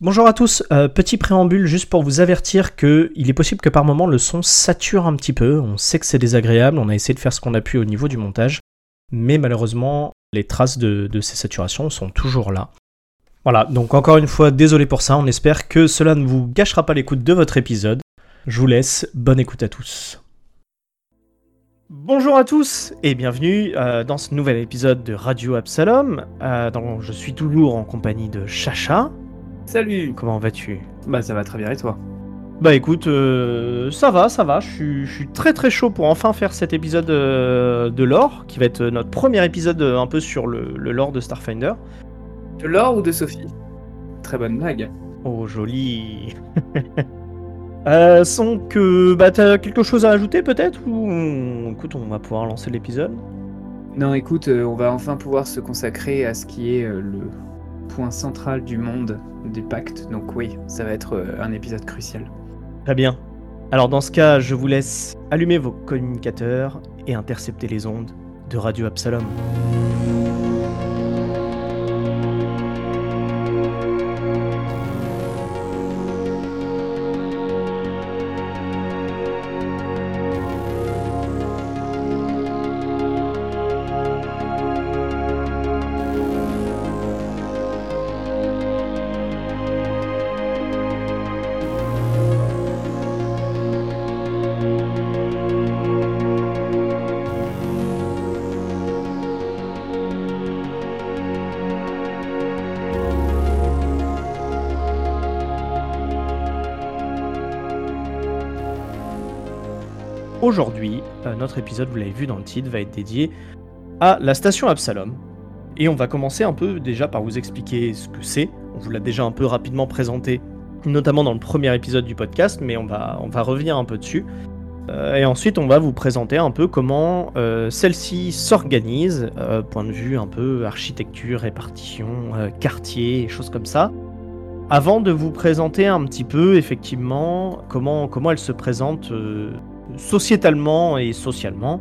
Bonjour à tous, euh, petit préambule juste pour vous avertir que il est possible que par moment le son sature un petit peu, on sait que c'est désagréable, on a essayé de faire ce qu'on a pu au niveau du montage, mais malheureusement les traces de, ces saturations sont toujours là. Voilà, donc encore une fois désolé pour ça, on espère que cela ne vous gâchera pas l'écoute de votre épisode. Je vous laisse, bonne écoute à tous. Bonjour à tous et bienvenue euh, dans ce nouvel épisode de Radio Absalom. Euh, je suis toujours en compagnie de Chacha. Salut Comment vas-tu? Bah ça va très bien et toi? Bah écoute, euh, ça va, ça va. Je suis- très très chaud pour enfin faire cet épisode euh, de lore, qui va être notre premier épisode euh, un peu sur le, le lore de Starfinder. De Laure ou de Sophie? Très bonne blague. Oh joli. euh, sans que bah t'as quelque chose à ajouter peut-être? Ou on- écoute on va pouvoir lancer l'épisode. Non écoute, euh, on va enfin pouvoir se consacrer à ce qui est euh, le point central du monde du pacte. Donc oui, ça va être euh, un épisode crucial. Très bien. Alors dans ce cas, je vous laisse allumer vos communicateurs et intercepter les ondes de Radio Absalom. Notre épisode, vous l'avez vu dans le titre, va être dédié à la station Absalom. Et on va commencer un peu déjà par vous expliquer ce que c'est. On vous l'a déjà un peu rapidement présenté, notamment dans le premier épisode du podcast, mais on va, on va revenir un peu dessus. Euh, et ensuite, on va vous présenter un peu comment euh, celle-ci s'organise, euh, point de vue un peu architecture, répartition, quartier, choses comme ça. Avant de vous présenter un petit peu, effectivement, comment, comment elle se présente sociétalement et socialement,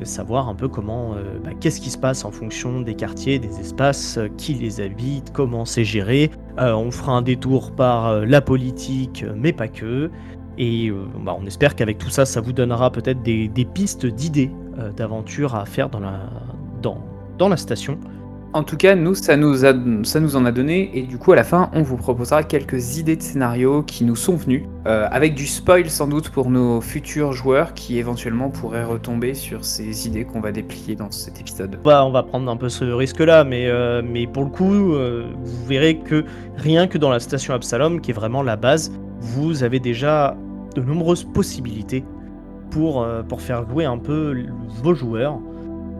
et savoir un peu comment, euh, bah, qu'est-ce qui se passe en fonction des quartiers, des espaces, euh, qui les habite, comment c'est géré. Euh, on fera un détour par euh, la politique, euh, mais pas que. Et euh, bah, on espère qu'avec tout ça, ça vous donnera peut-être des, des pistes d'idées euh, d'aventures à faire dans la, dans, dans la station. En tout cas, nous, ça nous, en a donné, et du coup, à la fin, on vous proposera quelques idées de scénarios qui nous sont venues, euh, avec du spoil sans doute pour nos futurs joueurs qui éventuellement pourraient retomber sur ces idées qu'on va déplier dans cet épisode. Bah, on va prendre un peu ce risque-là, mais, euh, pour le coup, euh, vous verrez que rien que dans la station Absalom, qui est vraiment la base, vous avez déjà de nombreuses possibilités pour, faire jouer un peu vos joueurs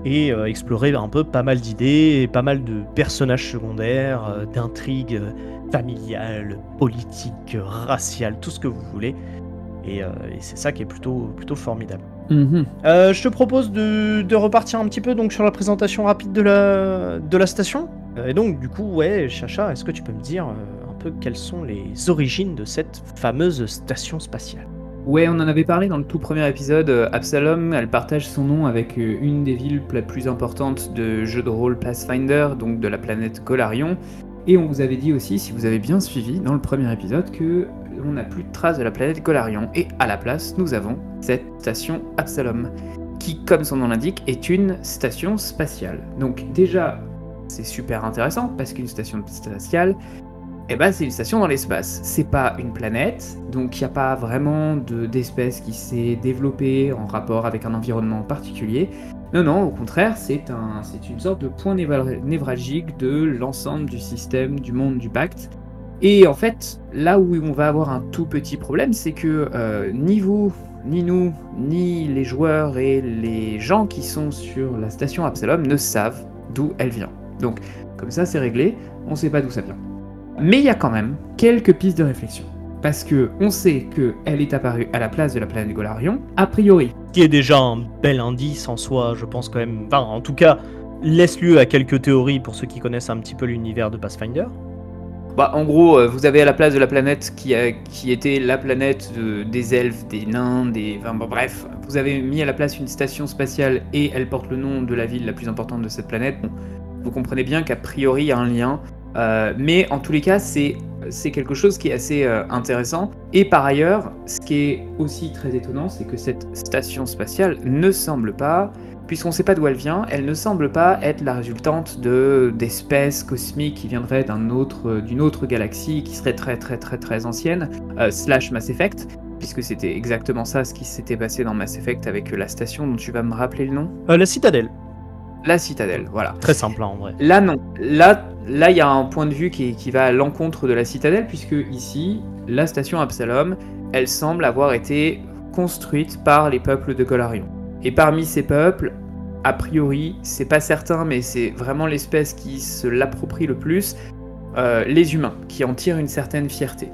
et euh, explorer un peu pas mal d'idées et pas mal de personnages secondaires, euh, d'intrigues euh, familiales, politiques, raciales, tout ce que vous voulez. Et, euh, et c'est ça qui est plutôt, plutôt formidable. Euh, je te propose de, de repartir un petit peu donc sur la présentation rapide de la, de la station. Et donc du coup, ouais, Chacha, est-ce que tu peux me dire euh, un peu quelles sont les origines de cette fameuse station spatiale? Ouais, on en avait parlé dans le tout premier épisode. euh, Absalom, elle partage son nom avec euh, une des villes la plus importantes de jeu de rôle Pathfinder, donc de la planète Golarion. Et on vous avait dit aussi, si vous avez bien suivi dans le premier épisode, que on n'a plus de traces de la planète Golarion. Et à la place, nous avons cette station Absalom, qui, comme son nom l'indique, est une station spatiale. Donc déjà, c'est super intéressant parce qu'une station spatiale, eh ben, c'est une station dans l'espace. C'est pas une planète, donc il n'y a pas vraiment de- d'espèce qui s'est développée en rapport avec un environnement particulier. Non, non, au contraire, c'est un, une sorte de point névralgique de l'ensemble du système, du monde du pacte. Et en fait, là où on va avoir un tout petit problème, c'est que euh, ni vous, ni nous, ni les joueurs et les gens qui sont sur la station Absalom ne savent d'où elle vient. Donc, comme ça, c'est réglé, on sait pas d'où ça vient. Mais il y a quand même quelques pistes de réflexion. Parce que on sait qu'elle est apparue à la place de la planète Golarion, a priori. Qui est déjà un bel indice en soi, je pense quand même. Enfin, en tout cas, laisse lieu à quelques théories pour ceux qui connaissent un petit peu l'univers de Pathfinder. Bah, en gros, euh, vous avez à la place de la planète qui, a- qui était la planète de- des elfes, des nains, des. Enfin, bon, bref, vous avez mis à la place une station spatiale et elle porte le nom de la ville la plus importante de cette planète. Bon, vous comprenez bien qu'a priori il y a un lien. Euh, mais en tous les cas, c'est c'est quelque chose qui est assez euh, intéressant. Et par ailleurs, ce qui est aussi très étonnant, c'est que cette station spatiale ne semble pas, puisqu'on ne sait pas d'où elle vient, elle ne semble pas être la résultante de d'espèces cosmiques qui viendraient d'un autre, d'une autre galaxie qui serait très très très très ancienne, euh, slash Mass Effect, puisque c'était exactement ça ce qui s'était passé dans Mass Effect avec la station dont tu vas me rappeler le nom. Euh, la citadelle. La citadelle, voilà. Très simple hein, en vrai. Là non. Là, là il y a un point de vue qui, va à l'encontre de la citadelle, puisque ici, la station Absalom, elle semble avoir été construite par les peuples de Golarion. Et parmi ces peuples, a priori, c'est pas certain, mais c'est vraiment l'espèce qui se l'approprie le plus, euh, les humains, qui en tirent une certaine fierté.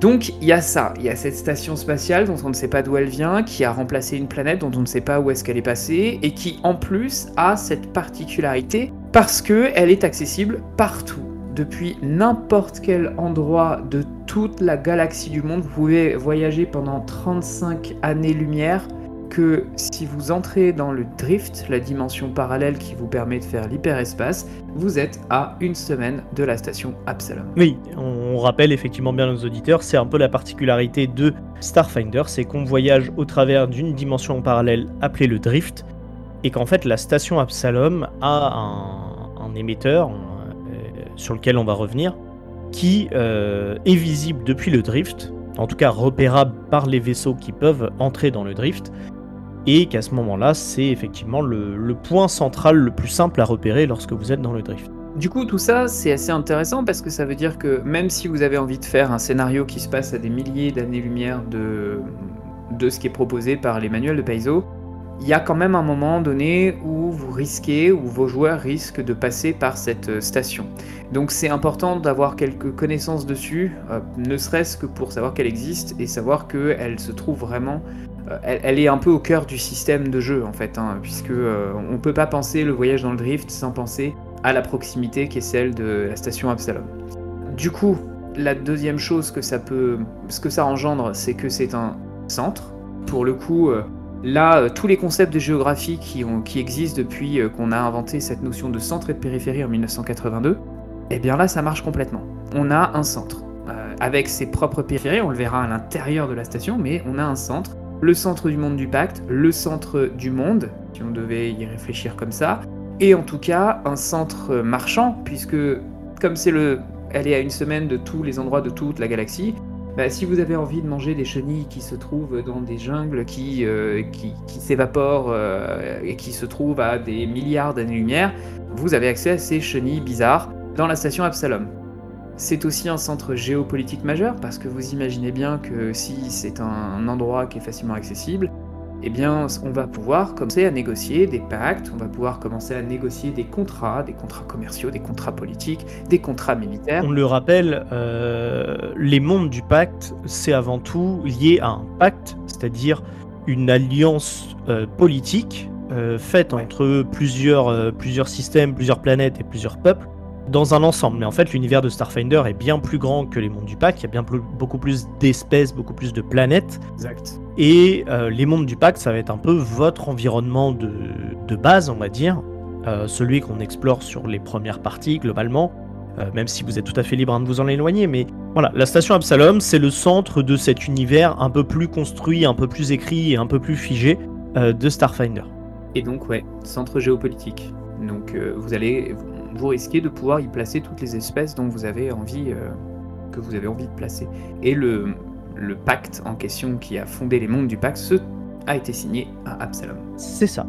Donc il y a ça, il y a cette station spatiale dont on ne sait pas d'où elle vient, qui a remplacé une planète dont on ne sait pas où est-ce qu'elle est passée, et qui en plus a cette particularité parce qu'elle est accessible partout. Depuis n'importe quel endroit de toute la galaxie du monde, vous pouvez voyager pendant 35 années-lumière que si vous entrez dans le drift, la dimension parallèle qui vous permet de faire l'hyperespace, vous êtes à une semaine de la station Absalom. Oui, on rappelle effectivement bien nos auditeurs, c'est un peu la particularité de Starfinder, c'est qu'on voyage au travers d'une dimension parallèle appelée le drift, et qu'en fait la station Absalom a un, émetteur euh, sur lequel on va revenir, qui euh, est visible depuis le drift, en tout cas repérable par les vaisseaux qui peuvent entrer dans le drift, et qu'à ce moment-là, c'est effectivement le, point central le plus simple à repérer lorsque vous êtes dans le drift. Du coup, tout ça, c'est assez intéressant parce que ça veut dire que même si vous avez envie de faire un scénario qui se passe à des milliers d'années-lumière de, de ce qui est proposé par les manuels de Paizo, il y a quand même un moment donné où vous risquez, où vos joueurs risquent de passer par cette station. Donc c'est important d'avoir quelques connaissances dessus, euh, ne serait-ce que pour savoir qu'elle existe et savoir qu'elle se trouve vraiment euh, elle, est un peu au cœur du système de jeu en fait, hein, puisque euh, on peut pas penser le voyage dans le drift sans penser à la proximité qui est celle de la station Absalom. Du coup, la deuxième chose que ça peut, ce que ça engendre, c'est que c'est un centre. Pour le coup, euh, là, tous les concepts de géographie qui, existent depuis qu'on a inventé cette notion de centre et de périphérie en 1982, eh bien là, ça marche complètement. On a un centre avec ses propres périphéries, on le verra à l'intérieur de la station, mais on a un centre le centre du monde du pacte, le centre du monde, si on devait y réfléchir comme ça, et en tout cas un centre marchand, puisque comme c'est le, elle est à une semaine de tous les endroits de toute la galaxie, bah, si vous avez envie de manger des chenilles qui se trouvent dans des jungles qui, euh, s'évaporent euh, et qui se trouvent à des milliards d'années-lumière, vous avez accès à ces chenilles bizarres dans la station Absalom. C'est aussi un centre géopolitique majeur parce que vous imaginez bien que si c'est un endroit qui est facilement accessible, eh bien, on va pouvoir commencer à négocier des pactes, on va pouvoir commencer à négocier des contrats, des contrats commerciaux, des contrats politiques, des contrats militaires. On le rappelle, euh, les mondes du pacte, c'est avant tout lié à un pacte, c'est-à-dire une alliance euh, politique euh, faite entre plusieurs, plusieurs systèmes, plusieurs planètes et plusieurs peuples dans un ensemble. Mais en fait, l'univers de Starfinder est bien plus grand que les mondes du pacte. Il y a bien beaucoup plus d'espèces, beaucoup plus de planètes. Exact. Et euh, les mondes du pacte, ça va être un peu votre environnement de, base, on va dire. Euh, celui qu'on explore sur les premières parties, globalement. Euh, même si vous êtes tout à fait libre de vous en éloigner. Mais voilà, la station Absalom, c'est le centre de cet univers un peu plus construit, un peu plus écrit et un peu plus figé de Starfinder. Et donc, ouais, centre géopolitique. Donc, vous allez vous risquez de pouvoir y placer toutes les espèces dont vous avez envie, que vous avez envie de placer. Et le, le pacte en question qui a fondé les mondes du pacte ce, a été signé à Absalom. C'est ça.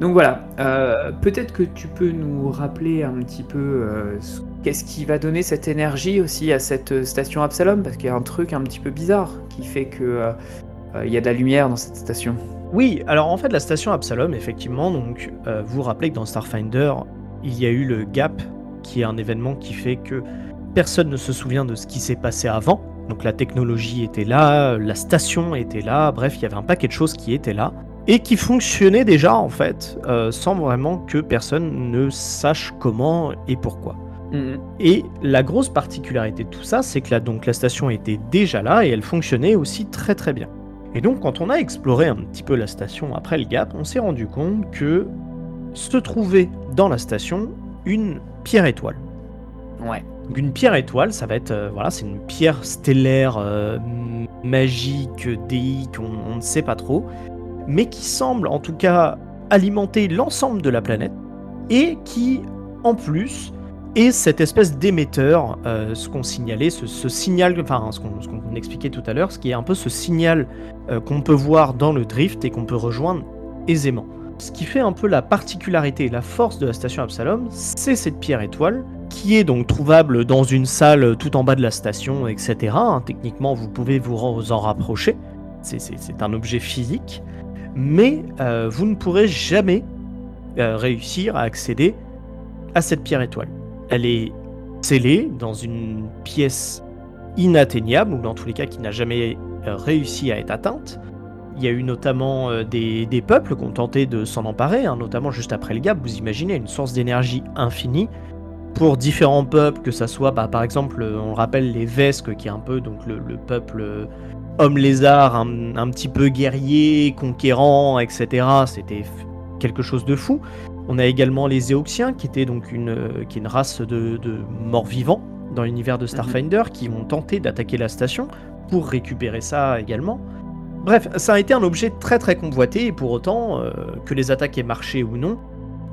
Donc voilà, euh, peut-être que tu peux nous rappeler un petit peu euh, qu'est-ce qui va donner cette énergie aussi à cette station Absalom, parce qu'il y a un truc un petit peu bizarre qui fait que il y a de la lumière dans cette station. Oui, alors en fait la station Absalom, effectivement, donc vous vous rappelez que dans Starfinder, il y a eu le gap, qui est un événement qui fait que personne ne se souvient de ce qui s'est passé avant. Donc la technologie était là, la station était là, bref, il y avait un paquet de choses qui étaient là et qui fonctionnaient déjà en fait, euh, sans vraiment que personne ne sache comment et pourquoi. Mhm. Et la grosse particularité de tout ça, c'est que donc, la station était déjà là et elle fonctionnait aussi très très bien. Et donc quand on a exploré un petit peu la station après le gap, on s'est rendu compte que se trouvait dans la station une pierre étoile. Ouais. Donc une pierre étoile, ça va être euh, voilà, c'est une pierre stellaire euh, magique, déique, on, ne sait pas trop, mais qui semble en tout cas alimenter l'ensemble de la planète et qui en plus est cette espèce d'émetteur, euh, ce qu'on signalait, ce, signal, enfin ce qu'on expliquait tout à l'heure, ce qui est un peu ce signal qu'on peut voir dans le drift et qu'on peut rejoindre aisément. Ce qui fait un peu la particularité et la force de la station Absalom, c'est cette pierre étoile qui est donc trouvable dans une salle tout en bas de la station, etc. hein. Techniquement, vous pouvez vous en rapprocher. C'est un objet physique. Mais euh, vous ne pourrez jamais euh, réussir à accéder à cette pierre étoile. Elle est scellée dans une pièce inatteignable, ou dans tous les cas qui n'a jamais euh, réussi à être atteinte. Il y a eu notamment euh, des, des peuples qui ont tenté de s'en emparer, hein, notamment juste après le Gap. Vous imaginez une source d'énergie infinie pour différents peuples, que ça soit bah, par exemple, euh, on le rappelle, les Vesques, qui est un peu donc le, le peuple euh, homme-lézard, un, un petit peu guerrier, conquérant, etc. C'était quelque chose de fou. On a également les Éoxiens, qui étaient donc une, qui est une race de, de morts-vivants dans l'univers de Starfinder, qui ont tenté d'attaquer la station pour récupérer ça également. Bref, ça a été un objet très très convoité, et pour autant, euh, que les attaques aient marché ou non,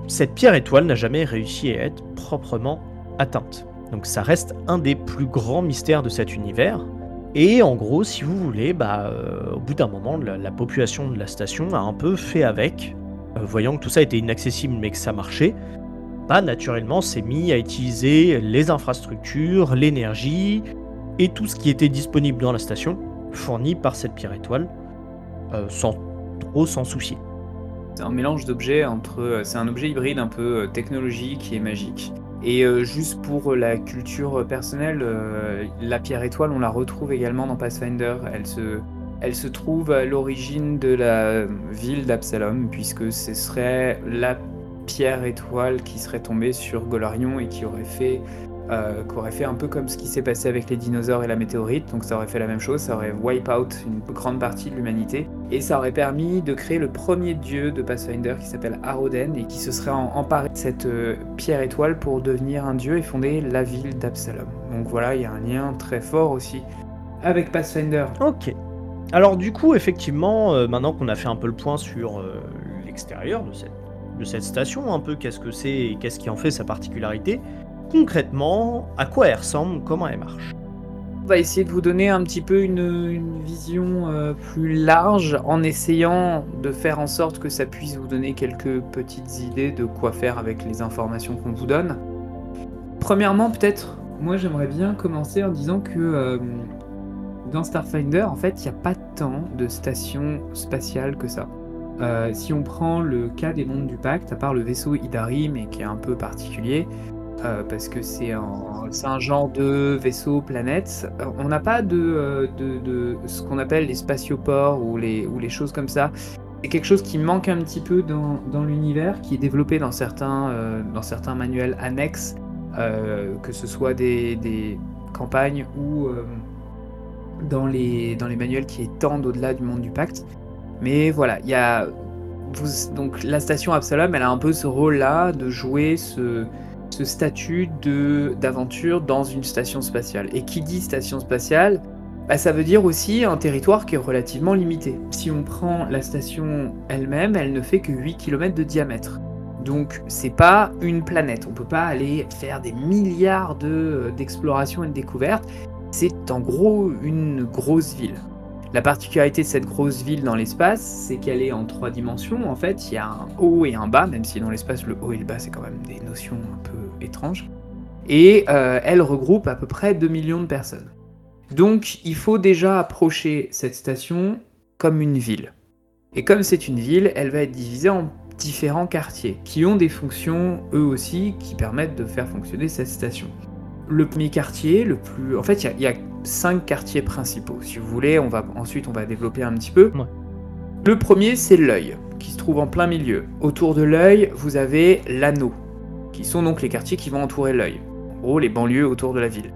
cette pierre étoile n'a jamais réussi à être proprement atteinte. Donc ça reste un des plus grands mystères de cet univers. Et en gros, si vous voulez, bah, euh, au bout d'un moment, la, la population de la station a un peu fait avec, euh, voyant que tout ça était inaccessible mais que ça marchait. Bah, naturellement, s'est mis à utiliser les infrastructures, l'énergie et tout ce qui était disponible dans la station, fourni par cette pierre étoile, sans trop s'en soucier. C'est un mélange d'objets entre. euh, C'est un objet hybride un peu euh, technologique et magique. Et euh, juste pour la culture personnelle, euh, la pierre étoile, on la retrouve également dans Pathfinder. Elle se, elle se trouve à l'origine de la ville d'Absalom, puisque ce serait la pierre étoile qui serait tombée sur Golarion et qui aurait fait, euh, qui aurait fait un peu comme ce qui s'est passé avec les dinosaures et la météorite. Donc ça aurait fait la même chose, ça aurait wipe out une grande partie de l'humanité. Et ça aurait permis de créer le premier dieu de Pathfinder qui s'appelle Aroden et qui se serait emparé de cette euh, pierre étoile pour devenir un dieu et fonder la ville d'Absalom. Donc voilà, il y a un lien très fort aussi avec Pathfinder. Ok. Alors du coup, effectivement, euh, maintenant qu'on a fait un peu le point sur euh, l'extérieur de cette, de cette station, un peu qu'est-ce que c'est et qu'est-ce qui en fait sa particularité, concrètement, à quoi elle ressemble, comment elle marche? On va essayer de vous donner un petit peu une, vision euh, plus large en essayant de faire en sorte que ça puisse vous donner quelques petites idées de quoi faire avec les informations qu'on vous donne. Premièrement, peut-être, moi j'aimerais bien commencer en disant que euh, dans Starfinder, en fait, il n'y a pas tant de stations spatiales que ça. Euh, si on prend le cas des mondes du pacte, à part le vaisseau Idari, mais qui est un peu particulier, euh, parce que c'est un, genre de vaisseau planète. Euh, On n'a pas de, euh, de, ce qu'on appelle les spatioports ou les, choses comme ça. C'est quelque chose qui manque un petit peu dans, l'univers, qui est développé dans certains, manuels annexes, que ce soit des, campagnes ou dans, les, manuels qui étendent au-delà du monde du pacte. Mais voilà, il y a. Donc la station Absalom, elle a un peu ce rôle-là de jouer ce, ce statut de d'aventure dans une station spatiale. Et qui dit station spatiale, bah, ça veut dire aussi un territoire qui est relativement limité. Si on prend la station elle-même, elle ne fait que 8 km de diamètre. Donc c'est pas une planète, on peut pas aller faire des milliards de d'explorations et de découvertes. C'est en gros une grosse ville. La particularité de cette grosse ville dans l'espace, c'est qu'elle est en trois dimensions. En fait, il y a un haut et un bas, même si dans l'espace, le haut et le bas, c'est quand même des notions un peu étranges. Et euh, elle regroupe à peu près 2 millions de personnes. Donc, il faut déjà approcher cette station comme une ville. Et comme c'est une ville, elle va être divisée en différents quartiers, qui ont des fonctions, eux aussi, qui permettent de faire fonctionner cette station. Le premier quartier, le plus... En fait, il y a- il y a cinq quartiers principaux. Si vous voulez, on va ensuite on va développer un petit peu. Ouais. Le premier, c'est l'œil, qui se trouve en plein milieu. Autour de l'œil, vous avez l'anneau, qui sont donc les quartiers qui vont entourer l'œil. En gros, les banlieues autour de la ville.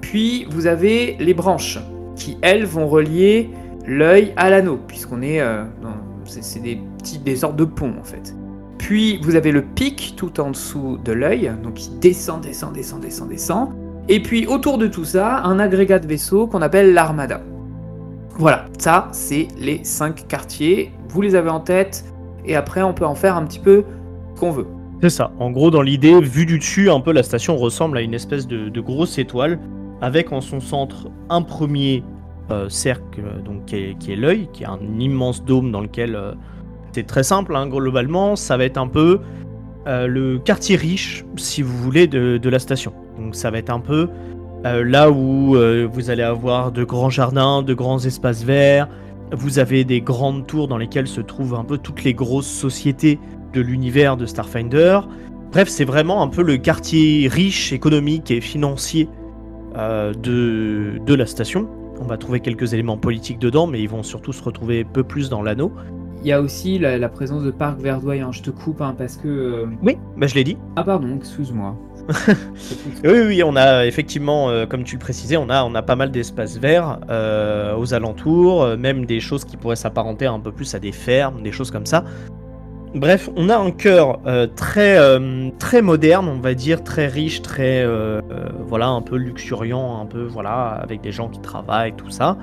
Puis vous avez les branches, qui elles vont relier l'œil à l'anneau, puisqu'on est euh, dans- c'est c'est des petits des sortes de ponts en fait. Puis vous avez le pic tout en dessous de l'œil, donc qui descend, descend, descend, descend, descend. Et puis autour de tout ça, un agrégat de vaisseaux qu'on appelle l'Armada. Voilà, ça c'est les cinq quartiers. Vous les avez en tête, et après on peut en faire un petit peu qu'on veut. C'est ça. En gros, dans l'idée, vue du dessus, un peu la station ressemble à une espèce de, grosse étoile, avec en son centre un premier euh, cercle, donc qui est, l'œil, qui est un immense dôme dans lequel euh, c'est très simple, hein, globalement, ça va être un peu euh, le quartier riche, si vous voulez, de, la station. Donc ça va être un peu là où vous allez avoir de grands jardins, de grands espaces verts. Vous avez des grandes tours dans lesquelles se trouvent un peu toutes les grosses sociétés de l'univers de Starfinder. Bref, c'est vraiment un peu le quartier riche, économique et financier euh, de, de la station. On va trouver quelques éléments politiques dedans, mais ils vont surtout se retrouver peu plus dans l'anneau. Il y a aussi la, présence de parcs verdoyants. Je te coupe hein, parce que. Euh, oui, bah je l'ai dit. Ah pardon, excuse-moi. oui, oui, on a effectivement, euh, comme tu le précisais, on a, on a pas mal d'espaces verts aux alentours, même des choses qui pourraient s'apparenter un peu plus à des fermes, des choses comme ça. Bref, on a un cœur euh, très, euh, très moderne, on va dire, très riche, très, euh, voilà, un peu luxuriant, un peu, voilà, avec des gens qui travaillent, tout ça,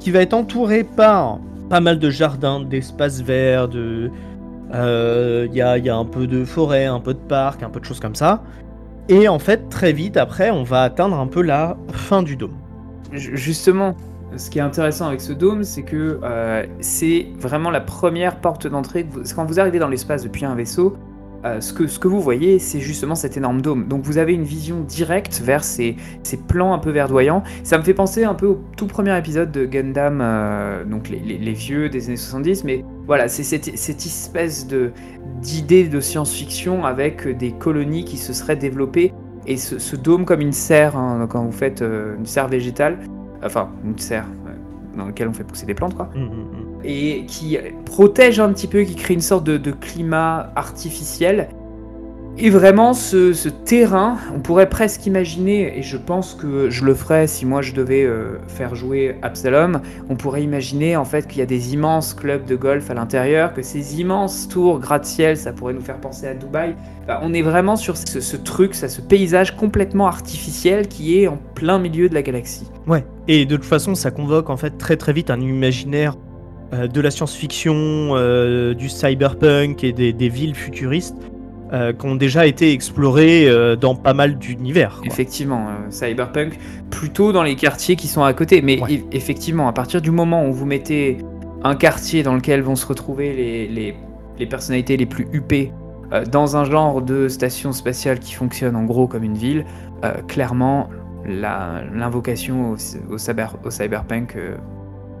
qui va être entouré par pas mal de jardins, d'espaces verts, de, il y, a, un peu de forêt, un peu de parc, un peu de choses comme ça. Et en fait, très vite après, on va atteindre un peu la fin du dôme. Justement, ce qui est intéressant avec ce dôme, c'est que euh, c'est vraiment la première porte d'entrée. Quand vous arrivez dans l'espace depuis un vaisseau, euh, ce, que, vous voyez, c'est justement cet énorme dôme. Donc vous avez une vision directe vers ces, plans un peu verdoyants. Ça me fait penser un peu au tout premier épisode de Gundam, euh, donc les, vieux des années 70, mais voilà, c'est cette, espèce d'idée de science-fiction avec des colonies qui se seraient développées et ce, dôme comme une serre, hein, quand vous faites une serre végétale, enfin une serre dans laquelle on fait pousser des plantes, quoi. Mmh, mmh, mmh. Et qui protège un petit peu, qui crée une sorte de, climat artificiel et vraiment, ce, terrain, on pourrait presque imaginer, et je pense que je le ferais si moi je devais euh, faire jouer Absalom, on pourrait imaginer en fait qu'il y a des immenses clubs de golf à l'intérieur, que ces immenses tours gratte-ciel, ça pourrait nous faire penser à Dubaï. on est vraiment sur ce, truc, ça, ce paysage complètement artificiel qui est en plein milieu de la galaxie. Ouais, et de toute façon, ça convoque en fait très très vite un imaginaire euh, de la science-fiction, euh, du cyberpunk et des villes futuristes euh, qui ont déjà été explorés euh, dans pas mal d'univers. Effectivement, Cyberpunk, plutôt dans les quartiers qui sont à côté. Mais effectivement, à partir du moment où vous mettez un quartier dans lequel vont se retrouver les, les, personnalités les plus huppées dans un genre de station spatiale qui fonctionne en gros comme une ville, clairement, l'invocation au, cyber, au, cyberpunk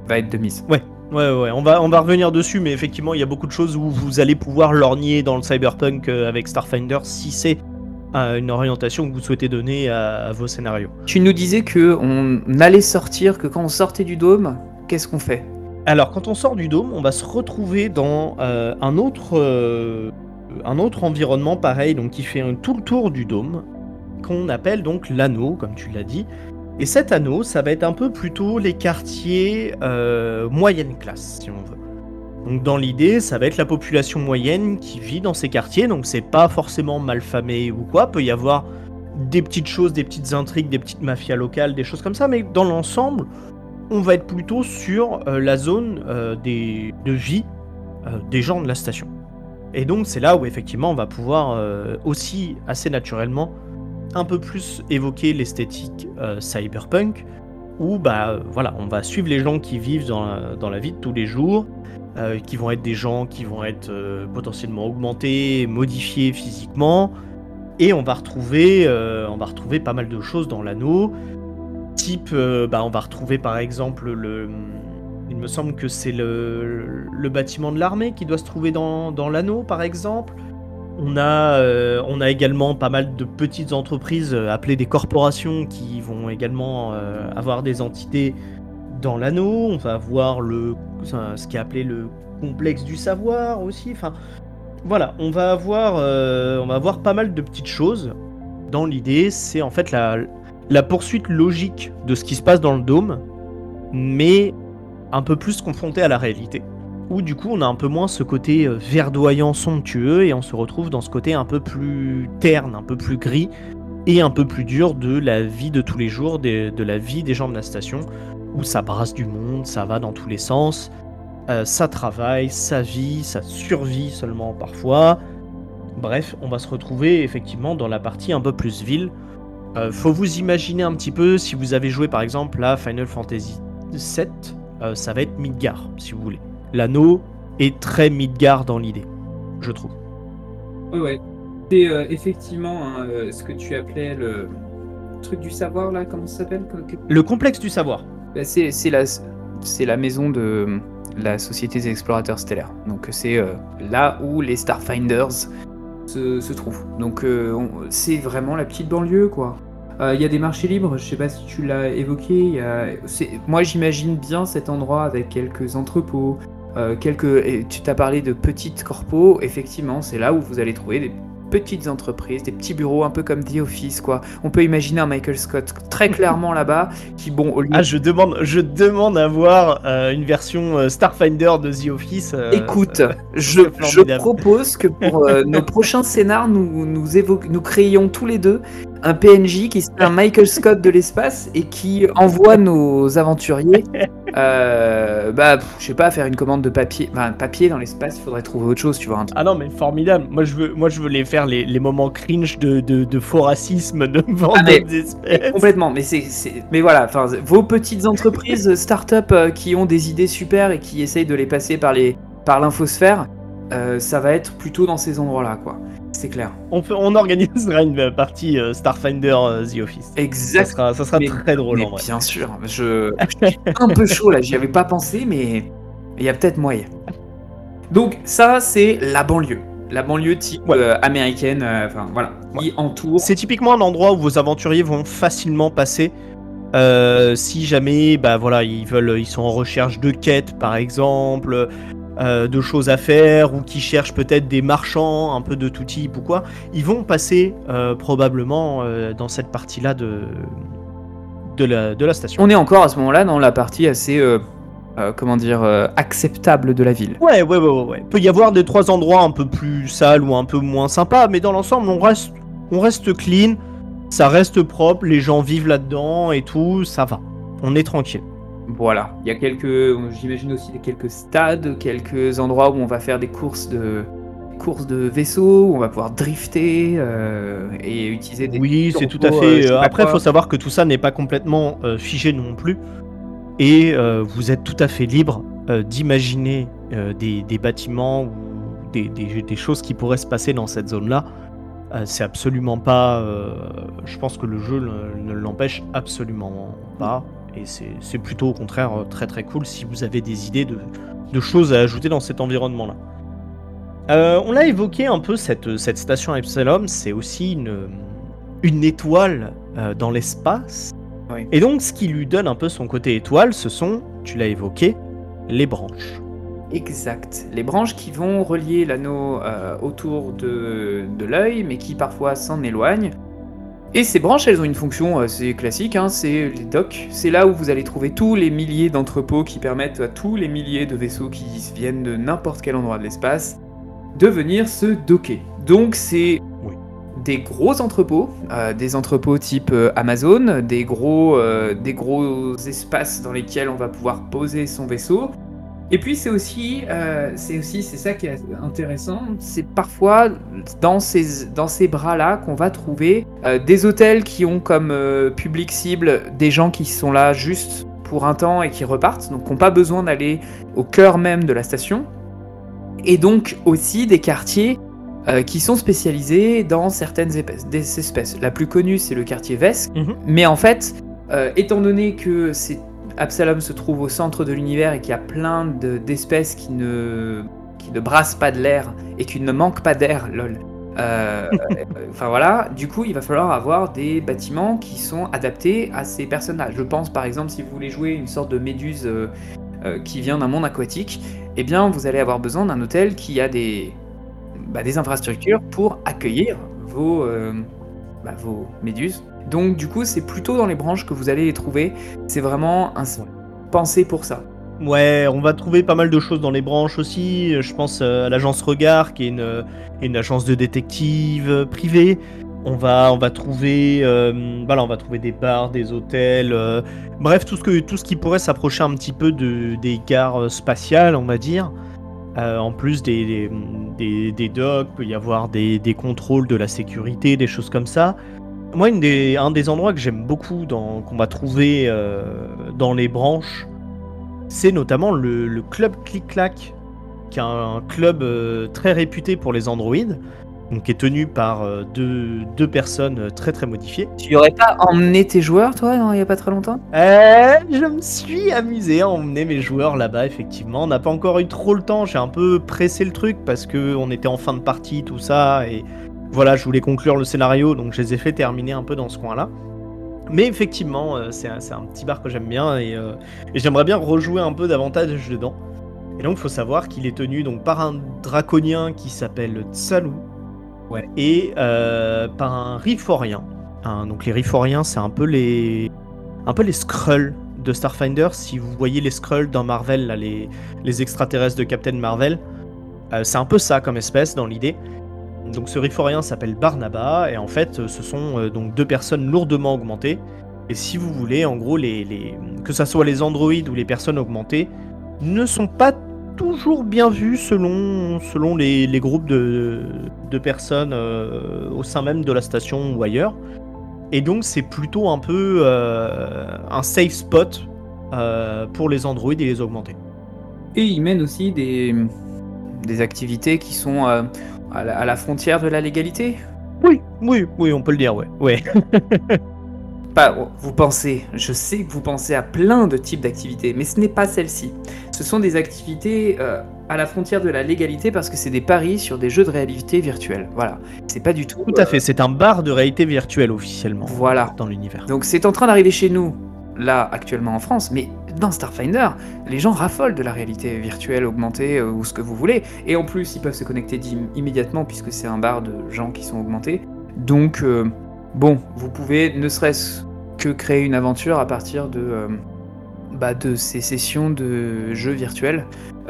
va être de mise. Ouais, Ouais, ouais, on va, on va revenir dessus, mais effectivement, il y a beaucoup de choses où vous allez pouvoir lorgner dans le cyberpunk euh, avec Starfinder si c'est euh, une orientation que vous souhaitez donner à, vos scénarios. Tu nous disais que on allait sortir, que quand on sortait du dôme, qu'est-ce qu'on fait? Alors, quand on sort du dôme, on va se retrouver dans euh, un autre, un autre environnement pareil, donc qui fait tout le tour du dôme, qu'on appelle donc l'anneau, comme tu l'as dit. Et cet anneau, ça va être un peu plutôt les quartiers euh, moyenne classe, si on veut. Donc dans l'idée, ça va être la population moyenne qui vit dans ces quartiers, donc c'est pas forcément mal famé ou quoi, peut y avoir des petites choses, des petites intrigues, des petites mafias locales, des choses comme ça, mais dans l'ensemble, on va être plutôt sur euh, la zone euh, de vie des gens de la station. Et donc c'est là où effectivement on va pouvoir aussi assez naturellement un peu plus évoquer l'esthétique euh, cyberpunk, où bah voilà, on va suivre les gens qui vivent dans la, vie de tous les jours, euh, qui vont être des gens qui vont être euh, potentiellement augmentés, modifiés physiquement, et on va retrouver, on va retrouver pas mal de choses dans l'anneau. Type, bah, on va retrouver par exemple le, il me semble que c'est le, le, bâtiment de l'armée qui doit se trouver dans, dans l'anneau par exemple. On a, euh, on a également pas mal de petites entreprises euh, appelées des corporations qui vont également euh, avoir des entités dans l'anneau. On va avoir le, ce qui est appelé le complexe du savoir aussi. Enfin, voilà, on va avoir, on va avoir pas mal de petites choses. Dans l'idée, c'est en fait la, la poursuite logique de ce qui se passe dans le dôme, mais un peu plus confronté à la réalité où du coup on a un peu moins ce côté euh, verdoyant, somptueux, et on se retrouve dans ce côté un peu plus terne, un peu plus gris, et un peu plus dur de la vie de tous les jours, de la vie des gens de la station, où ça brasse du monde, ça va dans tous les sens, euh, ça travaille, ça vit, ça survit seulement parfois. Bref, on va se retrouver effectivement dans la partie un peu plus ville. Euh, faut vous imaginer un petit peu, si vous avez joué par exemple à Final Fantasy VII, ça va être Midgar, si vous voulez. L'anneau est très Midgar dans l'idée, je trouve. Ouais, ouais. C'est effectivement hein, ce que tu appelais le truc du savoir, là, comment ça s'appelle Le complexe du savoir. Bah, c'est la, la maison de la Société des Explorateurs Stellaires. Donc c'est euh, là où les Starfinders se, trouvent. Donc euh, c'est vraiment la petite banlieue, quoi. Euh, il y a des marchés libres, je sais pas si tu l'as évoqué. Moi j'imagine bien cet endroit avec quelques entrepôts, quelques. tu t'as parlé de petites corpos, effectivement, c'est là où vous allez trouver des petites entreprises, des petits bureaux, un peu comme The Office, quoi. On peut imaginer un Michael Scott très clairement là-bas, qui, bon, au lieu... Ah, je demande, je demande à voir euh, une version euh, Starfinder de The Office. Euh, Écoute, je, je, propose que pour nos prochains scénars, nous, nous, nous créions tous les deux un PNJ qui c'est un Michael Scott de l'espace et qui envoie nos aventuriers, euh, bah, je sais pas, faire une commande de papier. Enfin, papier dans l'espace, il faudrait trouver autre chose, tu vois. Ah non, mais formidable. Moi, je veux, moi, je veux les faire les, les moments cringe de, de, de, faux racisme devant ah, des espèces. Complètement. Mais c'est, mais voilà. Enfin, vos petites entreprises, start-up euh, qui ont des idées super et qui essayent de les passer par les, par l'infosphère, euh, ça va être plutôt dans ces endroits-là, quoi c'est clair. On, on organisera une partie euh, Starfinder euh, The Office. Exact. Ça sera, très drôle en vrai. Bien sûr, je, suis un peu chaud là, j'y avais pas pensé, mais il y a peut-être moyen. Donc ça, c'est la banlieue. La banlieue type euh, américaine, enfin voilà, qui entoure. C'est typiquement un endroit où vos aventuriers vont facilement passer. si jamais, bah voilà, ils veulent, ils sont en recherche de quêtes, par exemple, euh, de choses à faire ou qui cherchent peut-être des marchands un peu de tout type ou quoi, ils vont passer euh, probablement euh, dans cette partie-là de, de, la, de la station. On est encore à ce moment-là dans la partie assez, comment dire, acceptable de la ville. Ouais, ouais, ouais, ouais. Il peut y avoir des trois endroits un peu plus sales ou un peu moins sympas, mais dans l'ensemble, on reste, on reste clean, ça reste propre, les gens vivent là-dedans et tout, ça va. On est tranquille. Voilà, il y a quelques, j'imagine aussi quelques stades, quelques endroits où on va faire des courses de courses de vaisseaux, où on va pouvoir drifter euh, et utiliser des. Oui, c'est tout à fait. Euh, après, il faut savoir que tout ça n'est pas complètement euh, figé non plus, et vous êtes tout à fait libre d'imaginer des, bâtiments ou des, des, choses qui pourraient se passer dans cette zone-là. c'est absolument pas. je pense que le jeu ne l'empêche absolument pas. Et c'est plutôt au contraire euh, très très cool si vous avez des idées de, choses à ajouter dans cet environnement-là. Euh, on l'a évoqué un peu, cette, cette station Epsilon, c'est aussi une, une étoile euh, dans l'espace. Et donc ce qui lui donne un peu son côté étoile, ce sont, tu l'as évoqué, les branches. Exact. Les branches qui vont relier l'anneau autour de, de l'œil, mais qui parfois s'en éloignent et ces branches, elles ont une fonction assez classique, hein, c'est les docks. C'est là où vous allez trouver tous les milliers d'entrepôts qui permettent à tous les milliers de vaisseaux qui viennent de n'importe quel endroit de l'espace de venir se docker. Donc c'est des gros entrepôts, euh, des entrepôts type euh, Amazon, des gros, euh, des gros espaces dans lesquels on va pouvoir poser son vaisseau, et puis c'est aussi, euh, c'est aussi, c'est ça qui est intéressant, c'est parfois dans ces, dans ces bras-là qu'on va trouver euh, des hôtels qui ont comme euh, public cible des gens qui sont là juste pour un temps et qui repartent, donc qui n'ont pas besoin d'aller au cœur même de la station. Et donc aussi des quartiers qui sont spécialisés dans certaines espèces, des espèces. La plus connue, c'est le quartier Vesk, mhm. mais en fait, étant donné que c'est Absalom se trouve au centre de l'univers et qu'il y a plein d'espèces qui, ne, qui ne brassent pas de l'air et qui ne manquent pas d'air, lol. Euh, enfin voilà, du coup, il va falloir avoir des bâtiments qui sont adaptés à ces personnages. Je pense par exemple, si vous voulez jouer une sorte de méduse euh, euh, qui vient d'un monde aquatique, eh bien, vous allez avoir besoin d'un hôtel qui a des, bah, des infrastructures pour accueillir vos, bah, vos méduses donc du coup, c'est plutôt dans les branches que vous allez les trouver. C'est vraiment un pensé pour ça. Ouais, on va trouver pas mal de choses dans les branches aussi. Je pense euh, à l'agence Regard, qui est une, une agence de détective privée. On va, on va trouver, euh, voilà, on va trouver des bars, des hôtels, euh, bref, tout ce, que, tout ce qui pourrait s'approcher un petit peu de, des gares spatiales, on va dire. Euh, en plus des, des, des, des docks, peut y avoir des, des contrôles de la sécurité, des choses comme ça. Moi, une des, un des endroits que j'aime beaucoup, qu'on va trouver euh, dans les branches, c'est notamment le, le club Click Clack, qui est un, club euh, très réputé pour les androïdes, donc qui est tenu par euh, deux, deux personnes très très modifiées. Tu aurais pas emmené tes joueurs, toi, non, il y a pas très longtemps? Je me suis amusé à emmener mes joueurs là-bas, effectivement. On n'a pas encore eu trop le temps, j'ai un peu pressé le truc parce que on était en fin de partie, tout ça, et voilà, je voulais conclure le scénario, donc je les ai fait terminer un peu dans ce coin-là. Mais effectivement, euh, c'est un, petit bar que j'aime bien et, euh, et j'aimerais bien rejouer un peu davantage dedans. Et donc, il faut savoir qu'il est tenu donc par un draconien qui s'appelle Tsalou Ouais. et euh, par un Riforien. Hein, donc, les Riforiens, c'est un peu les un peu les Skrulls de Starfinder. Si vous voyez les Skrulls dans Marvel, là, les, les extraterrestres de Captain Marvel, c'est un peu ça comme espèce dans l'idée. Donc ce Riforien s'appelle Barnaba et en fait ce sont euh, donc deux personnes lourdement augmentées. Et si vous voulez, en gros, que ça soit les androïdes ou les personnes augmentées, ne sont pas toujours bien vus selon, selon les, groupes de, personnes euh, au sein même de la station ou ailleurs. Et donc c'est plutôt un peu euh, un safe spot pour les androïdes et les augmentés. Et ils mènent aussi des, des activités qui sont euh, à, la, à la frontière de la légalité? Oui, oui, oui, on peut le dire, ouais. ouais. Pas, vous pensez, je sais que vous pensez à plein de types d'activités, mais ce n'est pas celle-ci. Ce sont des activités euh, à la frontière de la légalité parce que c'est des paris sur des jeux de réalité virtuelle. Voilà, c'est pas du tout. Tout à euh, fait, c'est un bar de réalité virtuelle officiellement Voilà. dans l'univers. Donc c'est en train d'arriver chez nous, là actuellement en France, mais dans Starfinder, les gens raffolent de la réalité virtuelle, augmentée euh, ou ce que vous voulez. Et en plus, ils peuvent se connecter immédiatement puisque c'est un bar de gens qui sont augmentés. Donc euh, bon, vous pouvez ne serait-ce que créer une aventure à partir de, euh, bah, de ces sessions de jeux virtuels.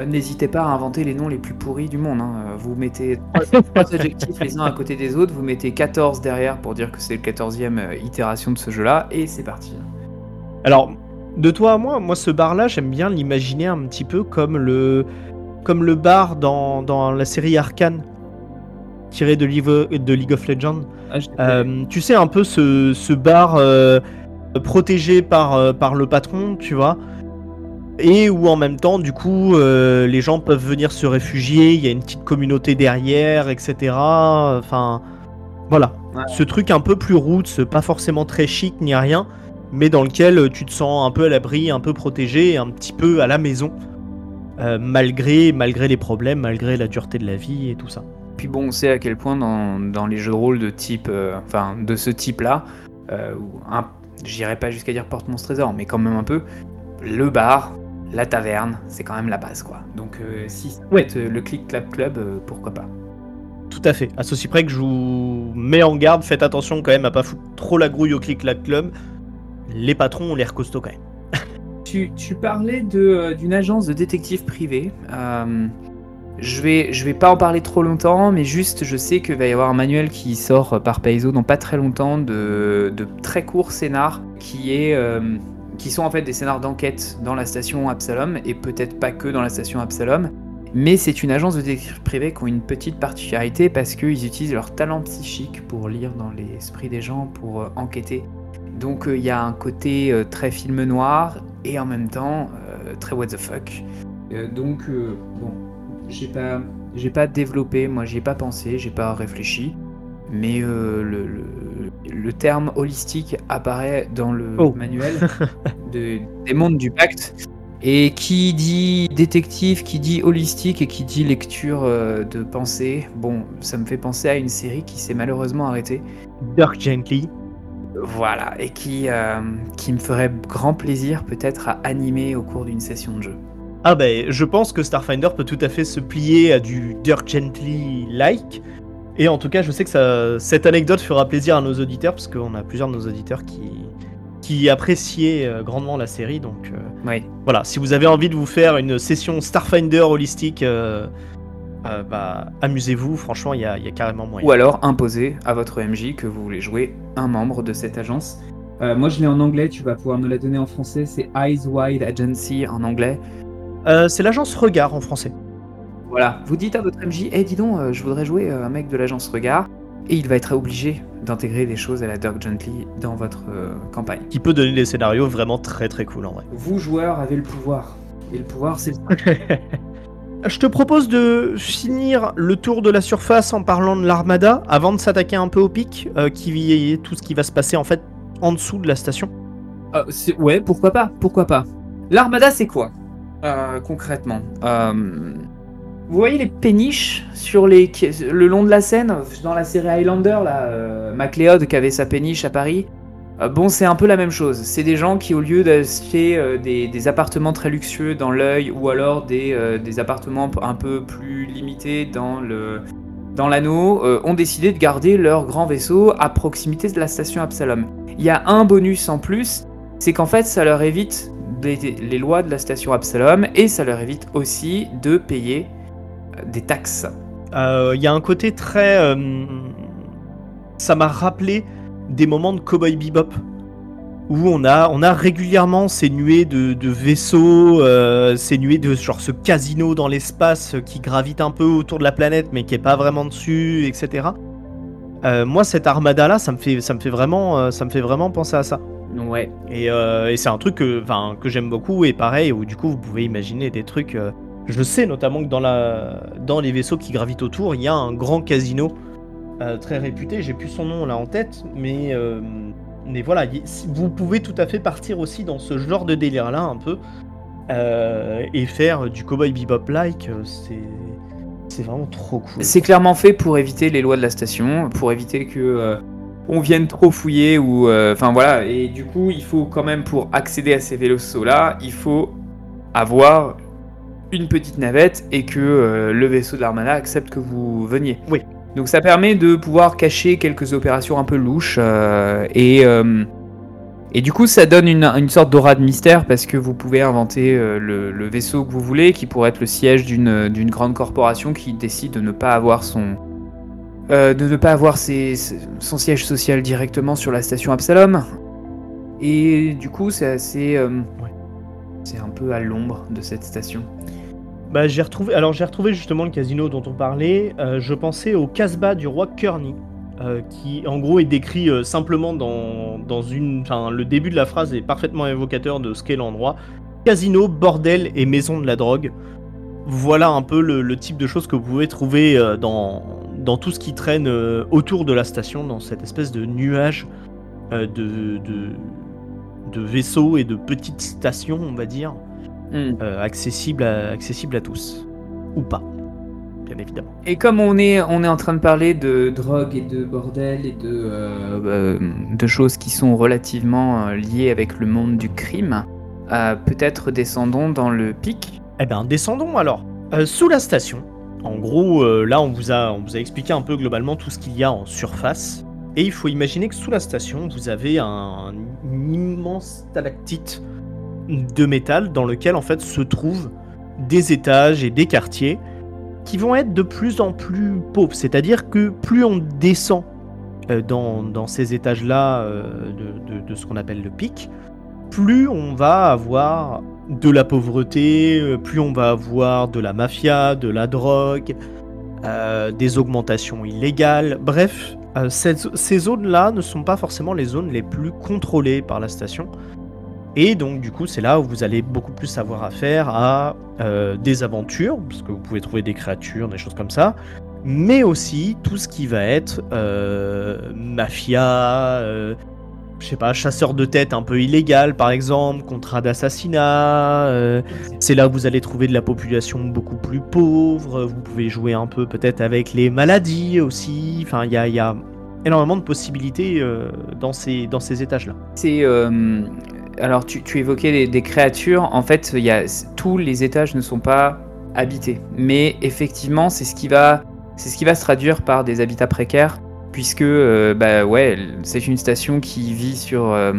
N'hésitez pas à inventer les noms les plus pourris du monde. hein. Vous mettez trois, adjectifs les uns à côté des autres, vous mettez 14 derrière pour dire que c'est le 14e euh, itération de ce jeu-là, et c'est parti. Alors, de toi à moi, moi ce bar-là, j'aime bien l'imaginer un petit peu comme le, comme le bar dans, dans la série Arcane, tiré de, League of- de League of Legends. Euh, tu sais, un peu ce, ce bar euh, protégé par, euh, par le patron, tu vois. Et où en même temps, du coup, les gens peuvent venir se réfugier, il y a une petite communauté derrière, etc. Enfin, voilà. Ouais. Ce truc un peu plus roots, pas forcément très chic ni rien, mais dans lequel euh, tu te sens un peu à l'abri, un peu protégé, un petit peu à la maison. euh, malgré, malgré les problèmes, malgré la dureté de la vie et tout ça. Puis bon, on sait à quel point dans, dans les jeux de rôle de type, euh, enfin de ce type-là, euh, j'irais pas jusqu'à dire porte-monstre trésor, mais quand même un peu, le bar, la taverne, c'est quand même la base quoi. Donc si ça peut Ouais. être, le Click Clap Club, pourquoi pas. Tout à fait. À ceci près que je vous mets en garde, faites attention quand même à pas foutre trop la grouille au Click Clack Club. Les patrons ont l'air costauds quand même. Tu, parlais euh, d'une agence de détectives privés. Euh, je vais, je vais pas en parler trop longtemps, mais juste je sais qu'il va y avoir un manuel qui sort euh, par Paizo dans pas très longtemps de, de très courts scénars qui, est, qui sont en fait des scénars d'enquête dans la station Absalom et peut-être pas que dans la station Absalom. Mais c'est une agence de détectives privés qui ont une petite particularité parce qu'ils utilisent leur talent psychique pour lire dans l'esprit des gens, pour enquêter. Donc euh, il y a un côté euh, très film noir et en même temps euh, très what the fuck. Donc bon, j'ai pas, j'ai pas développé, moi j'y ai pas pensé, j'ai pas réfléchi, mais le, le- le terme holistique apparaît dans le Oh. manuel de- des mondes du pacte. Et qui dit détective, qui dit holistique et qui dit lecture de pensée, bon, ça me fait penser à une série qui s'est malheureusement arrêtée. Dirk Gently. Voilà, et qui, euh, qui me ferait grand plaisir peut-être à animer au cours d'une session de jeu. Ah ben, je pense que Starfinder peut tout à fait se plier à du Dirk Gently-like. Et en tout cas, je sais que ça, cette anecdote fera plaisir à nos auditeurs, parce qu'on a plusieurs de nos auditeurs qui, qui appréciaient euh, grandement la série. Donc euh, Oui. voilà, si vous avez envie de vous faire une session Starfinder holistique, euh, euh, bah, amusez-vous, franchement, il y a, y a carrément moyen. Ou alors imposer à votre MJ que vous voulez jouer un membre de cette agence. Euh, moi je l'ai en anglais, tu vas pouvoir me la donner en français, c'est Eyes Wide Agency en anglais. Euh, c'est l'agence Regard en français. Voilà, vous dites à votre MJ, eh dis donc, euh, je voudrais jouer euh, un mec de l'agence Regard, et il va être obligé d'intégrer des choses à la Dirk Gently dans votre euh, campagne. Qui peut donner des scénarios vraiment très très cool en vrai. Vous, joueurs, avez le pouvoir. Et le pouvoir, c'est Je te propose de finir le tour de la surface en parlant de l'armada avant de s'attaquer un peu au pic, euh, qui tout ce qui va se passer en fait en dessous de la station. Euh, ouais, pourquoi pas, pourquoi pas. L'armada, c'est quoi Euh, concrètement Vous voyez les péniches sur les le long de la Seine, dans la série Highlander, là, MacLeod qui avait sa péniche à Paris? Euh, bon, c'est un peu la même chose. C'est des gens qui, au lieu d'acheter euh, des, appartements très luxueux dans l'œil ou alors des, euh, appartements un peu plus limités dans le dans l'anneau, ont décidé de garder leur grand vaisseau à proximité de la station Absalom. Il y a un bonus en plus, c'est qu'en fait, ça leur évite les, lois de la station Absalom et ça leur évite aussi de payer des taxes. Il y a un côté très. ça m'a rappelé des moments de Cowboy Bebop où on a, on a régulièrement ces nuées de, de vaisseaux, euh, ces nuées de genre ce casino dans l'espace qui gravite un peu autour de la planète mais qui est pas vraiment dessus, etc. Euh, moi, cette armada là, ça me fait, ça me fait vraiment, euh, ça me fait vraiment penser à ça. Ouais. Et, euh, et c'est un truc que, que j'aime beaucoup et pareil où du coup vous pouvez imaginer des trucs. je sais notamment que dans, la, dans les vaisseaux qui gravitent autour, il y a un grand casino euh, très réputé. J'ai plus son nom là en tête, mais euh, mais voilà, vous pouvez tout à fait partir aussi dans ce genre de délire là un peu euh, et faire du cowboy bebop like. C'est c'est vraiment trop cool. C'est clairement fait pour éviter les lois de la station, pour éviter que on vienne trop fouiller ou euh, enfin voilà. Et du coup, il faut quand même pour accéder à ces vaisseaux là, il faut avoir une petite navette et que euh, le vaisseau de l'Armada accepte que vous veniez. Oui. Donc ça permet de pouvoir cacher quelques opérations un peu louches euh, et euh, et du coup, ça donne une, une sorte d'aura de mystère parce que vous pouvez inventer euh, le, le vaisseau que vous voulez, qui pourrait être le siège d'une grande corporation qui décide de ne pas avoir son de ne pas avoir ses- son siège social directement sur la station Absalom. Et du coup, c'est assez Ouais. c'est un peu à l'ombre de cette station. Bah, j'ai retrouvé, alors j'ai retrouvé justement le casino dont on parlait. Euh, je pensais au Casbah du roi Kearney, euh, qui en gros est décrit euh, simplement dans, une. Enfin, le début de la phrase est parfaitement évocateur de ce qu'est l'endroit. Casino, bordel et maison de la drogue. Voilà un peu le, type de choses que vous pouvez trouver dans, tout ce qui traîne autour de la station, dans cette espèce de nuage de, de vaisseaux et de petites stations, on va dire Hmm. euh, accessible, à, accessible à tous. Ou pas, bien évidemment. Et comme on est, on est en train de parler de drogue et de bordel et de, euh, euh, de choses qui sont relativement liées avec le monde du crime, euh, peut-être descendons dans le pic. Eh bien, descendons alors. Euh, sous la station, en gros, euh, là, on vous, a, on vous a expliqué un peu globalement tout ce qu'il y a en surface. Et il faut imaginer que sous la station, vous avez un, immense stalactite de métal dans lequel, en fait, se trouvent des étages et des quartiers qui vont être de plus en plus pauvres. C'est-à-dire que plus on descend euh, dans, dans ces étages-là euh, de, de- ce qu'on appelle le pic, plus on va avoir de la pauvreté, euh, plus on va avoir de la mafia, de la drogue, des augmentations illégales. Bref, ces zones-là ne sont pas forcément les zones les plus contrôlées par la station. Et donc du coup c'est là où vous allez beaucoup plus avoir affaire à euh, des aventures, parce que vous pouvez trouver des créatures, des choses comme ça, mais aussi tout ce qui va être euh, mafia, euh, je sais pas, chasseur de tête un peu illégal par exemple, contrat d'assassinat. euh, c'est là où vous allez trouver de la population beaucoup plus pauvre. Vous pouvez jouer un peu peut-être avec les maladies aussi. Enfin, il y a, y a énormément de possibilités dans ces, dans ces étages-là. C'est alors tu, évoquais des, créatures. En fait, tous les étages ne sont pas habités, mais effectivement, c'est ce qui va se traduire par des habitats précaires, puisque euh, bah c'est une station qui vit sur euh,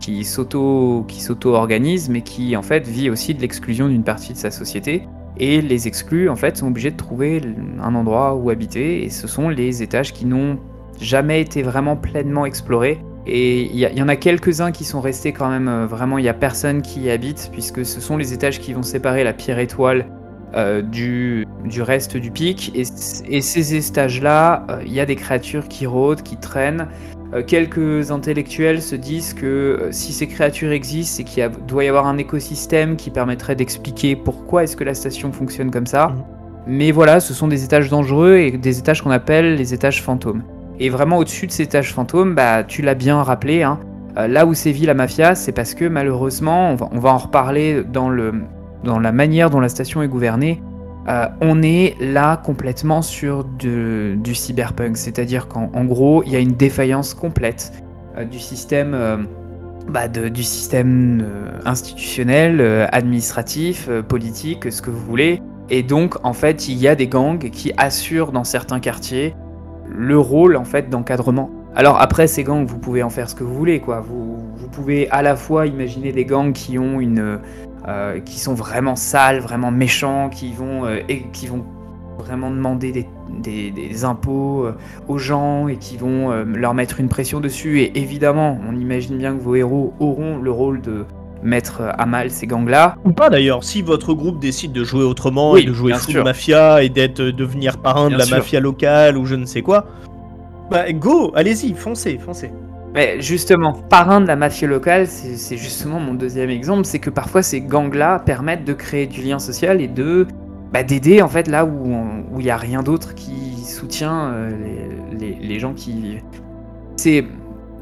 qui s'auto-organise, mais qui en fait vit aussi de l'exclusion d'une partie de sa société. Et les exclus, en fait, sont obligés de trouver un endroit où habiter, et ce sont les étages qui n'ont jamais été vraiment pleinement explorés. Et il y, en a quelques-uns qui sont restés quand même, euh, vraiment, il n'y a personne qui y habite, puisque ce sont les étages qui vont séparer la pierre étoile euh, du, du, reste du pic. Et, et ces étages-là, euh, il y a des créatures qui rôdent, qui traînent. quelques intellectuels se disent que si ces créatures existent, c'est qu'il doit y avoir un écosystème qui permettrait d'expliquer pourquoi est-ce que la station fonctionne comme ça. Mmh. Mais voilà, ce sont des étages dangereux et des étages qu'on appelle les étages fantômes. Et vraiment au-dessus de ces tâches fantômes, bah, tu l'as bien rappelé, hein, euh, là où sévit la mafia, c'est parce que malheureusement, on va, en reparler dans, le, dans la manière dont la station est gouvernée, euh, on est là complètement sur du cyberpunk. C'est-à-dire qu'en gros, il y a une défaillance complète euh, du système, bah, du système institutionnel, administratif, politique, ce que vous voulez. Et donc, en fait, il y a des gangs qui assurent dans certains quartiers le rôle en fait d'encadrement. Alors après ces gangs, vous pouvez en faire ce que vous voulez quoi. Vous, vous pouvez à la fois imaginer des gangs qui ont une, euh, qui sont vraiment sales, vraiment méchants, qui vont euh, et qui vont vraiment demander des, des, impôts euh, aux gens et qui vont leur mettre une pression dessus. Et évidemment, on imagine bien que vos héros auront le rôle de mettre à mal ces gangs-là. Ou pas d'ailleurs, si votre groupe décide de jouer autrement et de jouer full mafia et d'être euh, devenir parrain de la mafia locale ou je ne sais quoi, bah go, allez-y, foncez, foncez. Mais justement, parrain de la mafia locale, c'est justement mon deuxième exemple, c'est que parfois ces gangs-là permettent de créer du lien social et de bah, d'aider en fait là où il n'y a rien d'autre qui soutient euh, les, les, les gens qui... C'est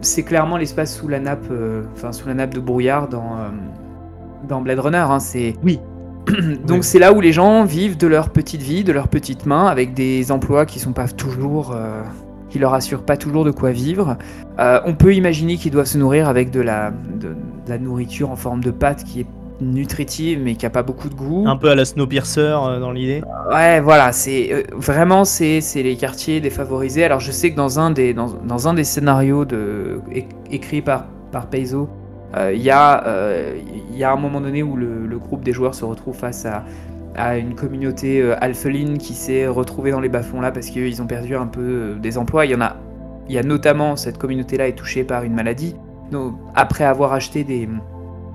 c'est clairement l'espace sous la nappe, euh, enfin sous la nappe de brouillard dans, euh, dans Blade Runner. Hein, c'est oui. Donc c'est là où les gens vivent de leur petite vie, de leurs petites mains, avec des emplois qui sont pas toujours, euh, qui leur assurent pas toujours de quoi vivre. on peut imaginer qu'ils doivent se nourrir avec de la, de la nourriture en forme de pâte qui est nutritive mais qui a pas beaucoup de goût. Un peu à la Snowpiercer euh, dans l'idée. Ouais, voilà, c'est euh, vraiment c'est les quartiers défavorisés. Alors je sais que dans un des dans, dans un des scénarios de écrits par par Peizo, euh, il y a il y a un moment donné où le, le, groupe des joueurs se retrouve face à à une communauté alpheline qui s'est retrouvée dans les bas-fonds là parce qu'ils ont perdu un peu des emplois. Il y en a il y a notamment cette communauté là est touchée par une maladie. Donc, après avoir acheté des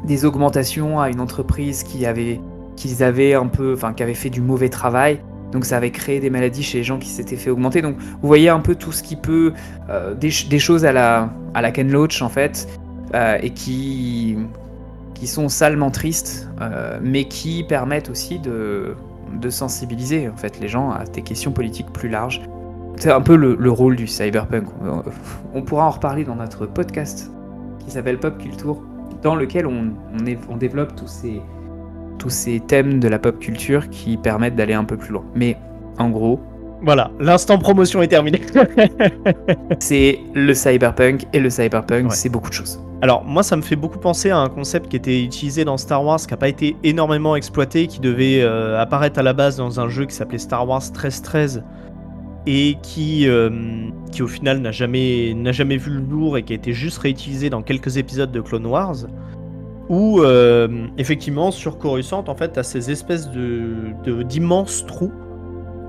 des augmentations à une entreprise qui avait, qu'ils avaient un peu, enfin, qui avait fait du mauvais travail. Donc ça avait créé des maladies chez les gens qui s'étaient fait augmenter. Donc vous voyez un peu tout ce qui peut, euh, des, choses à la, à la Ken Loach en fait, euh, et qui, qui sont salement tristes, euh, mais qui permettent aussi de, de sensibiliser en fait les gens à des questions politiques plus larges. C'est un peu le, le, rôle du cyberpunk. On pourra en reparler dans notre podcast qui s'appelle Pop Culture dans lequel on, on, développe tous ces, tous ces thèmes de la pop culture qui permettent d'aller un peu plus loin. Mais en gros, voilà, l'instant promotion est terminé. c'est le cyberpunk et le cyberpunk, c'est beaucoup de choses. Alors moi ça me fait beaucoup penser à un concept qui était utilisé dans Star Wars, qui n'a pas été énormément exploité, qui devait euh, apparaître à la base dans un jeu qui s'appelait Star Wars 1313 et qui, euh, qui au final n'a jamais, n'a jamais vu le jour et qui a été juste réutilisé dans quelques épisodes de Clone Wars, où euh, effectivement sur Coruscant en fait as ces espèces de, d'immenses trous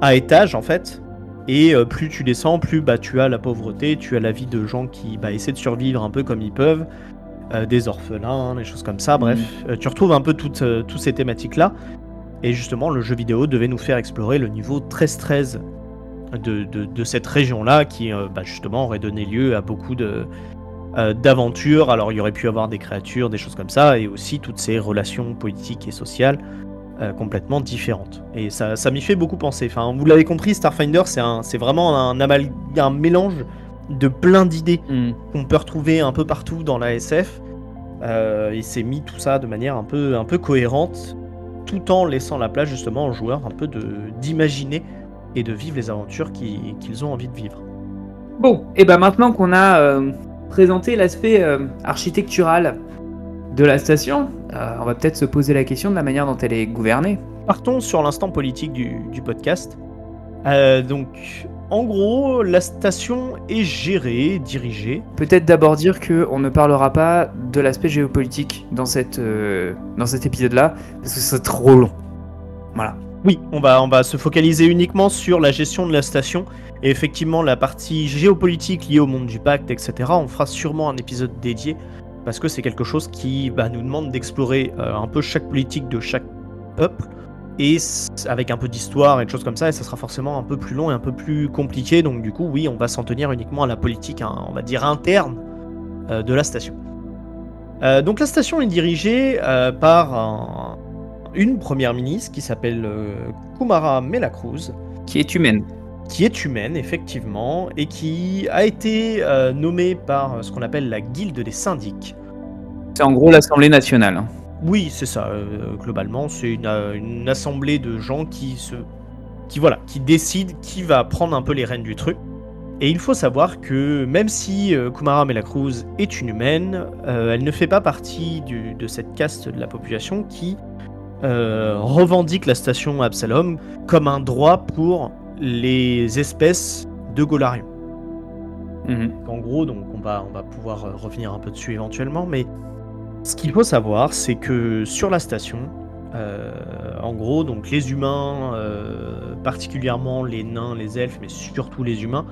à étages en fait, et euh, plus tu descends, plus bah, tu as la pauvreté, tu as la vie de gens qui bah, essaient de survivre un peu comme ils peuvent, des orphelins, des choses comme ça, bref, mmh. tu retrouves un peu toutes, toutes ces thématiques là. Et justement, le jeu vidéo devait nous faire explorer le niveau 13-13 de, cette région-là qui euh, bah, justement aurait donné lieu à beaucoup de euh, d'aventures. Alors il y aurait pu avoir des créatures, des choses comme ça, et aussi toutes ces relations politiques et sociales euh, complètement différentes. Et ça, ça m'y fait beaucoup penser. Enfin, vous l'avez compris, Starfinder, c'est un, c'est vraiment un, un mélange de plein d'idées mm. qu'on peut retrouver un peu partout dans la SF. et c'est mis tout ça de manière un peu, un peu cohérente, tout en laissant la place justement aux joueurs un peu de d'imaginer et de vivre les aventures qu'ils ont envie de vivre. Bon, et ben maintenant qu'on a euh, présenté l'aspect euh, architectural de la station, euh, on va peut-être se poser la question de la manière dont elle est gouvernée. Partons sur l'instant politique du, du podcast. donc, en gros, la station est gérée, dirigée. Peut-être d'abord dire que on ne parlera pas de l'aspect géopolitique dans, cette, dans cet épisode-là, parce que c'est trop long. Voilà. Oui, on va, se focaliser uniquement sur la gestion de la station. Et effectivement, la partie géopolitique liée au monde du pacte, etc., on fera sûrement un épisode dédié. Parce que c'est quelque chose qui bah, nous demande d'explorer euh, un peu chaque politique de chaque peuple. Et avec un peu d'histoire et de choses comme ça, et ça sera forcément un peu plus long et un peu plus compliqué. Donc du coup, oui, on va s'en tenir uniquement à la politique, hein, on va dire interne euh, de la station. Euh, donc la station est dirigée par une première ministre qui s'appelle Kumara Melacruz. Qui est humaine qui est humaine, effectivement, et qui a été euh, nommée par ce qu'on appelle la Guilde des syndics. C'est en gros l'Assemblée nationale. Hein. Oui, c'est ça, euh, globalement, c'est euh, une, assemblée de gens qui se. qui voilà, qui décident qui va prendre un peu les rênes du truc. Et il faut savoir que même si Kumara Melacruz est une humaine, elle ne fait pas partie de cette caste de la population qui revendique la station Absalom comme un droit pour les espèces de Golarion. Mhm. En gros, donc on va, on va pouvoir euh, revenir un peu dessus éventuellement, mais ce qu'il faut savoir, c'est que sur la station, euh, en gros, donc les humains, euh, particulièrement les nains, les elfes, mais surtout les humains,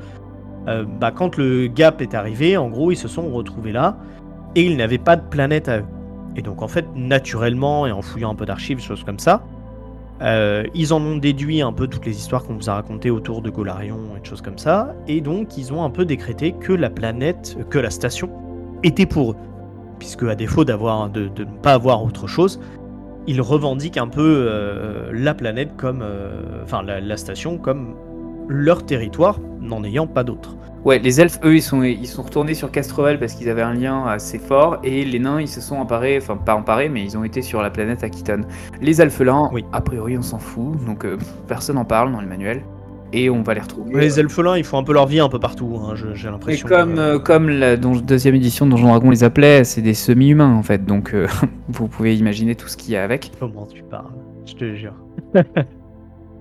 bah, quand le gap est arrivé, en gros, ils se sont retrouvés là et ils n'avaient pas de planète à eux. Et donc, en fait, naturellement, et en fouillant un peu d'archives, choses comme ça, euh, ils en ont déduit un peu toutes les histoires qu'on vous a racontées autour de Golarion et de choses comme ça, et donc ils ont un peu décrété que la planète, que la station, était pour eux. Puisque à défaut de, ne pas avoir autre chose, ils revendiquent un peu euh, la planète comme, euh, enfin la, station comme leur territoire, n'en ayant pas d'autre. Ouais, les elfes, eux, ils sont, ils sont retournés sur Castrovel parce qu'ils avaient un lien assez fort, et les nains, ils se sont emparés, enfin pas emparés, mais ils ont été sur la planète Akiton. Les elfelins, oui. a priori, on s'en fout, donc euh, personne n'en parle dans le manuel, et on va les retrouver. Les elfelins, ils font un peu leur vie un peu partout, hein, j'ai l'impression. Et comme, euh, comme la deuxième édition de Donjon Dragon les appelait, c'est des semi-humains en fait, donc euh, vous pouvez imaginer tout ce qu'il y a avec. Comment tu parles Je te jure.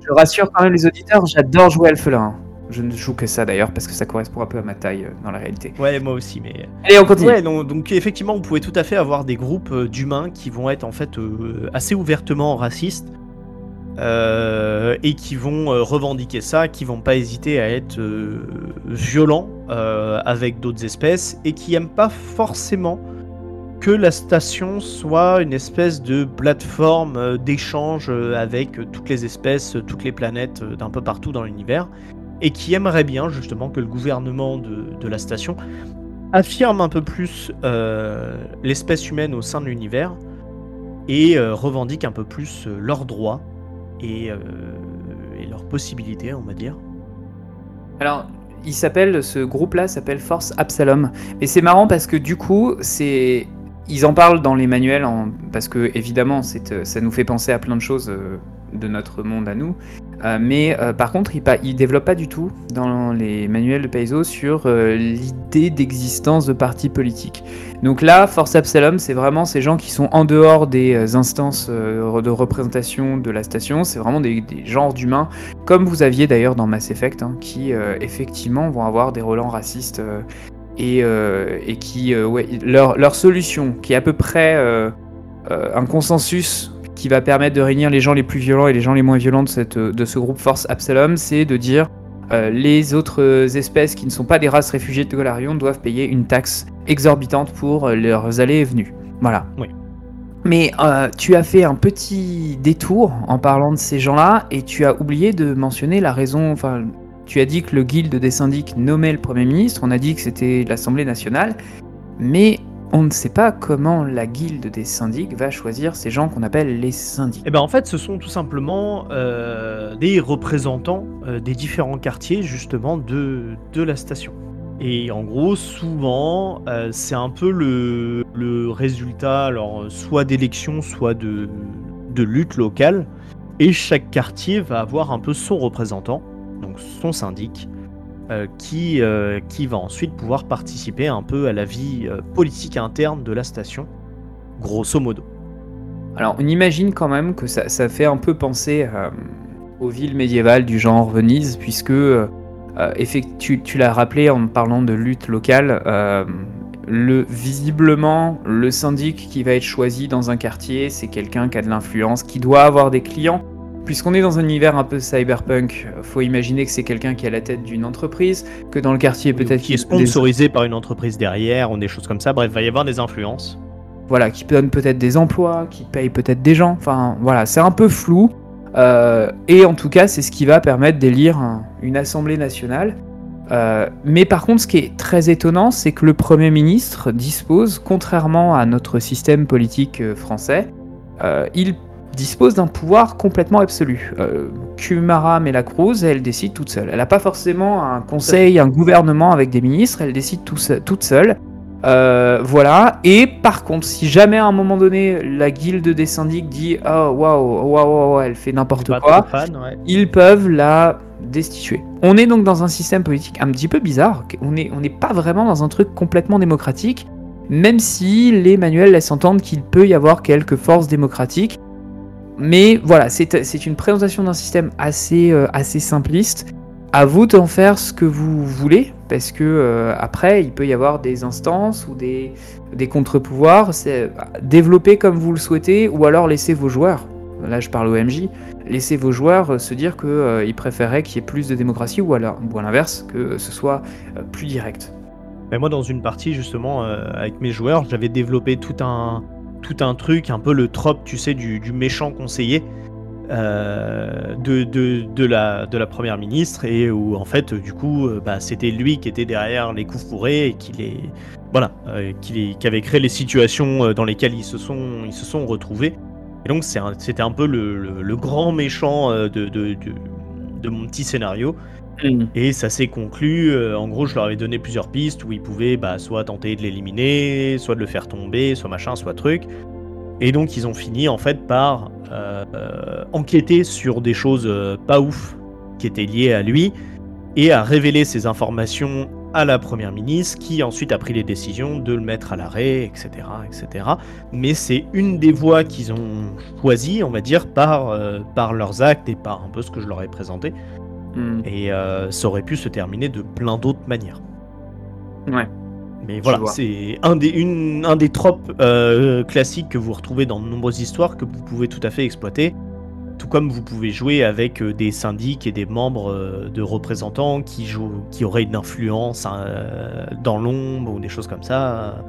je rassure quand même les auditeurs, j'adore jouer elfelin. Je ne joue que ça d'ailleurs parce que ça correspond un peu à ma taille euh, dans la réalité. Ouais, moi aussi, mais. Allez, on continue. Ouais, donc, effectivement, vous pouvez tout à fait avoir des groupes euh, d'humains qui vont être en fait euh, assez ouvertement racistes et qui vont revendiquer ça, qui vont pas hésiter à être violents avec d'autres espèces et qui aiment pas forcément que la station soit une espèce de plateforme d'échange avec toutes les espèces, toutes les planètes d'un peu partout dans l'univers et qui aimerait bien justement que le gouvernement de, la station affirme un peu plus euh, l'espèce humaine au sein de l'univers et euh, revendique un peu plus euh, leurs droits et, leurs possibilités, on va dire. Alors, il s'appelle, ce groupe-là s'appelle Force Absalom. Et c'est marrant parce que du coup, c'est ils en parlent dans les manuels, parce que évidemment, ça nous fait penser à plein de choses de notre monde à nous. Euh, mais euh, par contre, il ne développe pas du tout dans les manuels de Paizo sur euh, l'idée d'existence de partis politiques. Donc là, Force Absalom, c'est vraiment ces gens qui sont en dehors des instances de représentation de la station. C'est vraiment des, genres d'humains, comme vous aviez d'ailleurs dans Mass Effect, hein, qui effectivement vont avoir des relents racistes et, et, qui, ouais, leur, leur, solution, qui est à peu près un consensus qui va permettre de réunir les gens les plus violents et les gens les moins violents de, cette, de ce groupe Force Absalom, c'est de dire euh, les autres espèces qui ne sont pas des races réfugiées de Golarion doivent payer une taxe exorbitante pour leurs allées et venues. Voilà. Oui. Mais euh, tu as fait un petit détour en parlant de ces gens-là et tu as oublié de mentionner la raison. Enfin, tu as dit que le guilde des syndics nommait le Premier ministre, on a dit que c'était l'Assemblée nationale, mais on ne sait pas comment la guilde des syndics va choisir ces gens qu'on appelle les syndics. Eh ben en fait, ce sont tout simplement euh, des représentants euh, des différents quartiers justement de, de la station. Et en gros, souvent, euh, c'est un peu le, le résultat, alors soit d'élections, soit de, de lutte locale. Et chaque quartier va avoir un peu son représentant, donc son syndic, euh, qui, euh, qui va ensuite pouvoir participer un peu à la vie euh, politique interne de la station, grosso modo. Alors on imagine quand même que ça, ça fait un peu penser aux villes médiévales du genre Venise, puisque tu, tu l'as rappelé en parlant de lutte locale, le, visiblement le syndic qui va être choisi dans un quartier, c'est quelqu'un qui a de l'influence, qui doit avoir des clients puisqu'on est dans un univers un peu cyberpunk, faut imaginer que c'est quelqu'un qui est à la tête d'une entreprise, que dans le quartier peut-être qui est sponsorisé par une entreprise derrière, ou des choses comme ça. Bref, il va y avoir des influences. Voilà, qui donne peut-être des emplois, qui paye peut-être des gens. Enfin, voilà, c'est un peu flou. Euh, et en tout cas, c'est ce qui va permettre d'élire une assemblée nationale. Euh, mais par contre, ce qui est très étonnant, c'est que le Premier ministre dispose, contrairement à notre système politique euh, français, il dispose d'un pouvoir complètement absolu. Kumara Melacruz, elle décide toute seule. Elle n'a pas forcément un conseil, un gouvernement avec des ministres, elle décide toute seule. Euh, voilà. Et par contre, si jamais à un moment donné la guilde des syndics dit oh waouh waouh elle fait n'importe quoi, ils peuvent la destituer. On est donc dans un système politique un petit peu bizarre. On n'est on pas vraiment dans un truc complètement démocratique, même si les manuels laissent entendre qu'il peut y avoir quelques forces démocratiques. Mais voilà, c'est une présentation d'un système assez, euh, assez simpliste à vous d'en faire ce que vous voulez, parce que euh, après, il peut y avoir des instances ou des, des contre-pouvoirs. C'est développer comme vous le souhaitez, ou alors laisser vos joueurs. Là, je parle au MJ. Laisser vos joueurs euh, se dire qu'ils euh, préféraient qu'il y ait plus de démocratie, ou, alors, ou à l'inverse, que ce soit plus direct. Mais moi, dans une partie, justement, avec mes joueurs, j'avais développé tout un, tout un truc, un peu le trope, tu sais, du, méchant conseiller. Euh, de, de, la, de la première ministre et où en fait du coup euh, bah, c'était lui qui était derrière les coups fourrés et qui les voilà euh, qui, qui, avait créé les situations dans lesquelles ils se sont ils se sont retrouvés et donc c'était un, peu le, le, grand méchant de, de, de, mon petit scénario mm. et ça s'est conclu en gros je leur avais donné plusieurs pistes où ils pouvaient bah, soit tenter de l'éliminer soit de le faire tomber soit machin soit truc et donc ils ont fini en fait par euh, enquêter sur des choses euh, pas ouf qui étaient liées à lui et à révéler ces informations à la première ministre qui ensuite a pris les décisions de le mettre à l'arrêt, etc., etc. Mais c'est une des voies qu'ils ont choisies, on va dire, par, euh, par leurs actes et par un peu ce que je leur ai présenté. Hmm. Et ça aurait pu se terminer de plein d'autres manières. Ouais. Mais voilà, c'est un des, une, un des tropes euh, classiques que vous retrouvez dans de nombreuses histoires que vous pouvez tout à fait exploiter. Tout comme vous pouvez jouer avec euh, des syndics et des membres euh, de représentants qui, jouent, qui auraient une influence hein, dans l'ombre ou des choses comme ça.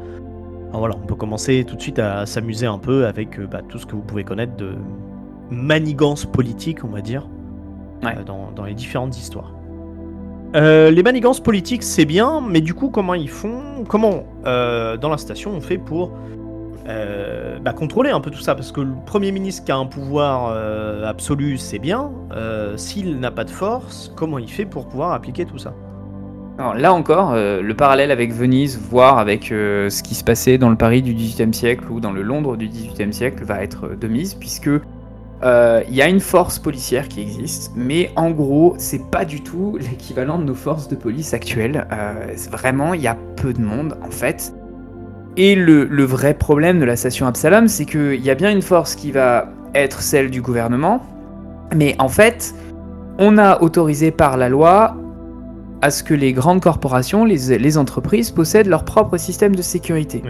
voilà, on peut commencer tout de suite à s'amuser un peu avec bah, tout ce que vous pouvez connaître de manigance politique, on va dire, dans, dans les différentes histoires. Euh, les manigances politiques, c'est bien, mais du coup, comment ils font Comment, euh, dans la station, on fait pour euh, bah, contrôler un peu tout ça? Parce que le Premier ministre qui a un pouvoir absolu, c'est bien. S'il n'a pas de force, comment il fait pour pouvoir appliquer tout ça? Alors là encore, le parallèle avec Venise, voire avec ce qui se passait dans le Paris du XVIIIe siècle ou dans le Londres du XVIIIe siècle, va être de mise, puisque il euh, y a une force policière qui existe, mais en gros, c'est pas du tout l'équivalent de nos forces de police actuelles. Euh, vraiment, il y a peu de monde en fait. Et le, vrai problème de la station Absalom, c'est qu'il y a bien une force qui va être celle du gouvernement, mais en fait, on a autorisé par la loi à ce que les grandes corporations, les, entreprises, possèdent leur propre système de sécurité.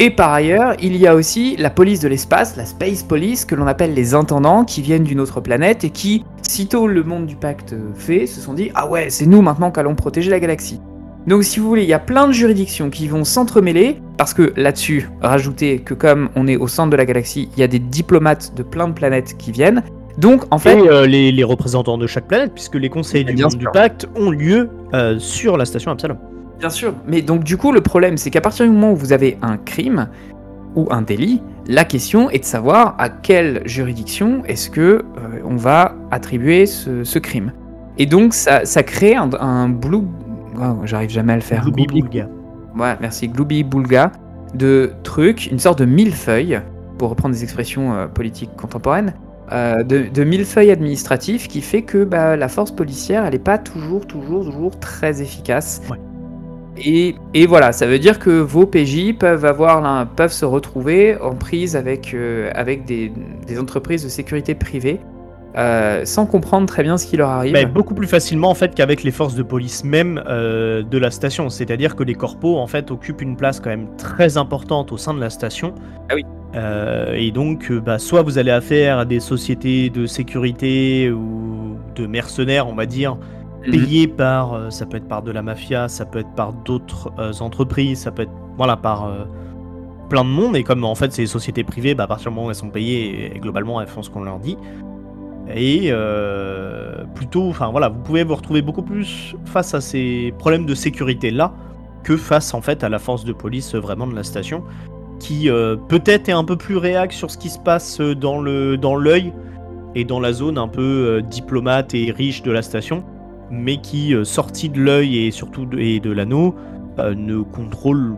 Et par ailleurs, il y a aussi la police de l'espace, la Space Police, que l'on appelle les intendants, qui viennent d'une autre planète et qui, sitôt le monde du pacte fait, se sont dit Ah ouais, c'est nous maintenant qu'allons protéger la galaxie. Donc si vous voulez, il y a plein de juridictions qui vont s'entremêler, parce que là-dessus, rajoutez que comme on est au centre de la galaxie, il y a des diplomates de plein de planètes qui viennent. Donc en fait... Et euh, les, représentants de chaque planète, puisque les conseils du monde du pacte ont lieu euh, sur la station Absalom. Bien sûr, mais donc du coup le problème c'est qu'à partir du moment où vous avez un crime ou un délit, la question est de savoir à quelle juridiction est-ce que euh, on va attribuer ce, crime. Et donc ça, crée un, blue... Oh, j'arrive jamais à le faire. Glooby Boulga. Ouais, merci. Glooby Boulga de trucs, une sorte de millefeuille, pour reprendre des expressions euh, politiques contemporaines, euh, de, de, millefeuille administratif qui fait que bah, la force policière, elle n'est pas toujours, toujours, toujours très efficace. Ouais. Et, voilà, ça veut dire que vos PJ peuvent, avoir, peuvent se retrouver en prise avec, euh, avec des, entreprises de sécurité privée euh, sans comprendre très bien ce qui leur arrive. Mais beaucoup plus facilement en fait qu'avec les forces de police même euh, de la station. C'est-à-dire que les corpos en fait occupent une place quand même très importante au sein de la station. Ah oui. Et donc, bah, soit vous allez affaire à des sociétés de sécurité ou de mercenaires, on va dire, Mhm. payés par, euh, ça peut être par de la mafia, ça peut être par d'autres euh, entreprises, ça peut être, voilà, par euh, plein de monde. Et comme en fait c'est des sociétés privées, bah, à partir du moment où elles sont payées, et, globalement elles font ce qu'on leur dit. Et plutôt, enfin voilà, vous pouvez vous retrouver beaucoup plus face à ces problèmes de sécurité là que face en fait à la force de police vraiment de la station qui peut-être est un peu plus réac sur ce qui se passe dans le dans l'œil et dans la zone un peu diplomate et riche de la station, mais qui euh, sorti de l'œil et surtout de, et de l'anneau euh, ne contrôle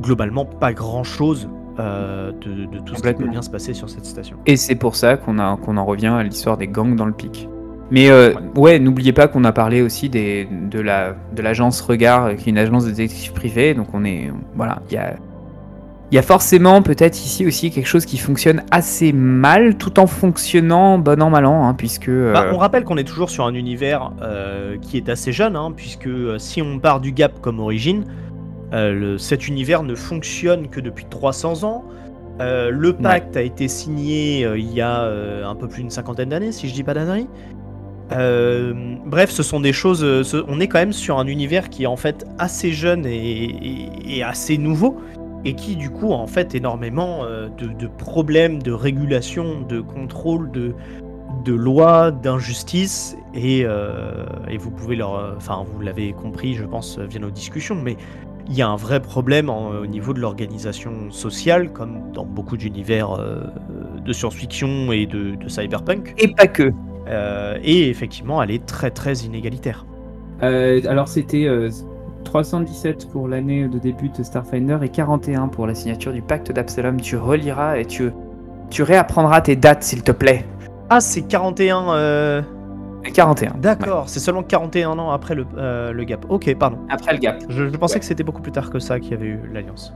globalement pas grand chose de, de tout ce qui peut bien se passer sur cette station. Et c'est pour ça qu'on en revient à l'histoire des gangs dans le pic. Mais euh, ouais, n'oubliez pas qu'on a parlé aussi des, de la de l'agence Regard, euh, qui est une agence de détective privé. Donc on est voilà, il y a il y a forcément peut-être ici aussi quelque chose qui fonctionne assez mal, tout en fonctionnant bon an mal an, hein, puisque euh, Bah, on rappelle qu'on est toujours sur un univers euh, qui est assez jeune, hein, puisque euh, si on part du Gap comme origine, euh, le- cet univers ne fonctionne que depuis 300 ans. Le pacte a été signé il y a un peu plus d'une cinquantaine d'années, si je dis pas d'annerie. Bref, ce sont des choses. ce- on est quand même sur un univers qui est en fait assez jeune et, et- et assez nouveau, et qui du coup a en fait énormément euh, de, de problèmes de régulation, de contrôle, de, de lois, d'injustice, et, euh, et vous pouvez leur. euh, Enfin, vous l'avez compris, je pense, via nos discussions, mais il y a un vrai problème en- au niveau de l'organisation sociale, comme dans beaucoup d'univers euh, de science-fiction et de, de cyberpunk. et pas que. Euh, et effectivement, elle est très très inégalitaire. Alors c'était 317 pour l'année de début de Starfinder et 41 pour la signature du pacte d'Absalom. Tu reliras et tu, tu réapprendras tes dates s'il te plaît. Ah, c'est 41. euh, 41. ouais. D'accord, c'est seulement 41 ans après le, euh, le gap. Ok, pardon. Après le gap. Je, je pensais Ouais. que c'était beaucoup plus tard que ça qu'il y avait eu l'alliance.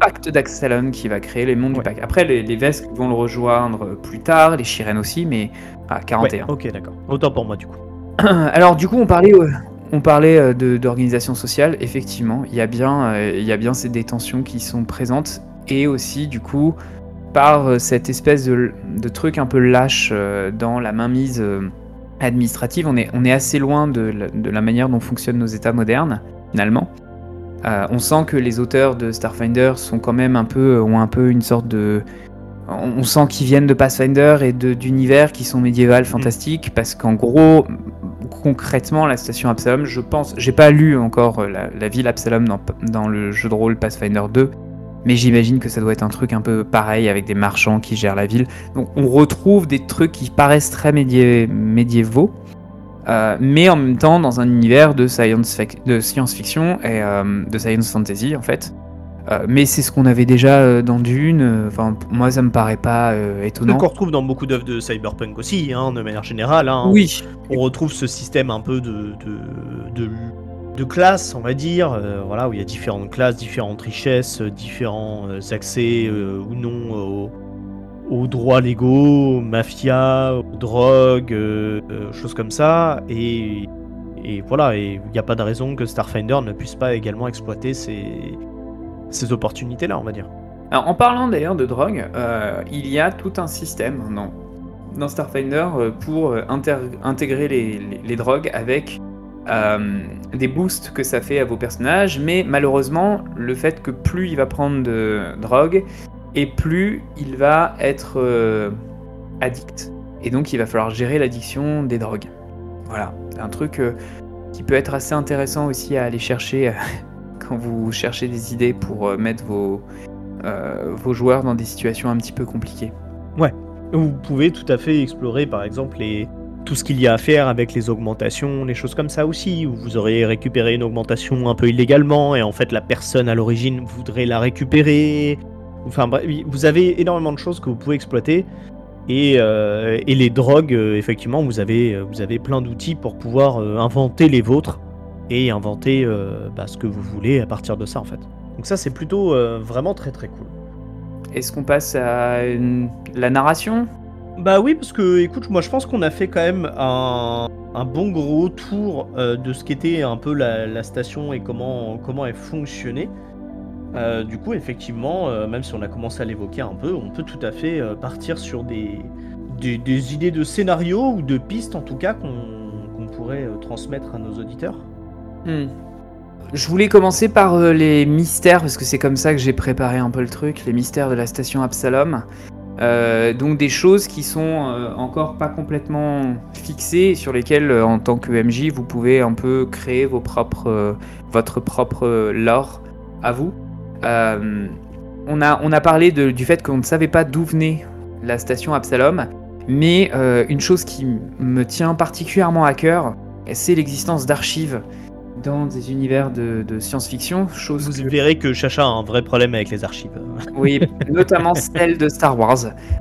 Pacte d'Absalom qui va créer les mondes Ouais. du pacte. Après les, les Vesques vont le rejoindre plus tard, les Shirens aussi, mais à 41. Ouais, ok, d'accord. Autant pour moi du coup. Alors du coup, on parlait, euh, on parlait euh, d'organisation sociale. Effectivement, il y a bien, euh, il y qui sont présentes et aussi du coup par euh, cette espèce de, truc un peu lâche dans la mainmise administrative, on est, assez loin de la, manière dont fonctionnent nos États modernes finalement. On sent que les auteurs de Starfinder sont quand même un peu, ont un peu une sorte de, on sent qu'ils viennent de Pathfinder et d'univers qui sont médiévales, fantastiques, parce qu'en gros, concrètement, la station Absalom, je pense, j'ai pas lu encore euh, la, la ville Absalom dans, dans le jeu de rôle Pathfinder 2, mais j'imagine que ça doit être un truc un peu pareil avec des marchands qui gèrent la ville. Donc on retrouve des trucs qui paraissent très médié- médiévaux, euh, mais en même temps dans un univers de science, science-fiction et euh, de science fantasy en fait. Euh, mais c'est ce qu'on avait déjà euh, dans Dune. Enfin, moi, ça me paraît pas euh, étonnant. qu'on retrouve dans beaucoup d'œuvres de cyberpunk aussi, hein, de manière générale. hein. Oui, On retrouve ce système un peu de, de, de, de classes, on va dire, euh, voilà, où il y a différentes classes, différentes richesses, différents euh, accès euh, ou non aux, aux droits légaux, aux mafias, aux drogues, euh, euh, choses comme ça. Et, et voilà, et il n'y a pas de raison que Starfinder ne puisse pas également exploiter ces, ces opportunités-là, on va dire. Alors, en parlant d'ailleurs de drogue, euh, il y a tout un système dans, dans Starfinder euh, pour euh, intégrer les, les- drogues avec des boosts que ça fait à vos personnages, mais malheureusement, le fait que plus il va prendre de drogue, et plus il va être addict. Et donc il va falloir gérer l'addiction des drogues. Voilà, un truc qui peut être assez intéressant aussi à aller chercher quand vous cherchez des idées pour euh, mettre vos, euh, vos joueurs dans des situations un petit peu compliquées. Vous pouvez tout à fait explorer par exemple tout ce qu'il y a à faire avec les augmentations, les choses comme ça aussi, où vous aurez récupéré une augmentation un peu illégalement et en fait la personne à l'origine voudrait la récupérer. Enfin bref, vous avez énormément de choses que vous pouvez exploiter. Et, euh, et les drogues, effectivement, vous avez, vous avez plein d'outils pour pouvoir inventer les vôtres et inventer euh, bah, ce que vous voulez à partir de ça en fait. Donc ça c'est plutôt euh, vraiment très très cool. Est-ce qu'on passe à une- la narration? Bah oui, parce que écoute, moi je pense qu'on a fait quand même un, un bon gros tour euh, de ce qu'était un peu la, la station et comment, comment elle fonctionnait. Euh, du coup, effectivement, euh, même si on a commencé à l'évoquer un peu, on peut tout à fait euh, partir sur des, des, des idées de scénarios ou de pistes, en tout cas, qu'on qu'on pourrait euh, transmettre à nos auditeurs. Hmm. Je voulais commencer par euh, les mystères, parce que c'est comme ça que j'ai préparé un peu le truc, les mystères de la station Absalom. Euh, donc des choses qui sont euh, encore pas complètement fixées, sur lesquelles, en tant que MJ, vous pouvez un peu créer vos propres, votre propre lore à vous. On, a, on a parlé du fait qu'on ne savait pas d'où venait la station Absalom, mais une chose qui me tient particulièrement à cœur, c'est l'existence d'archives dans des univers de, de science-fiction, chose Vous que- verrez que Chacha a un vrai problème avec les archives. oui, notamment celle de Star Wars.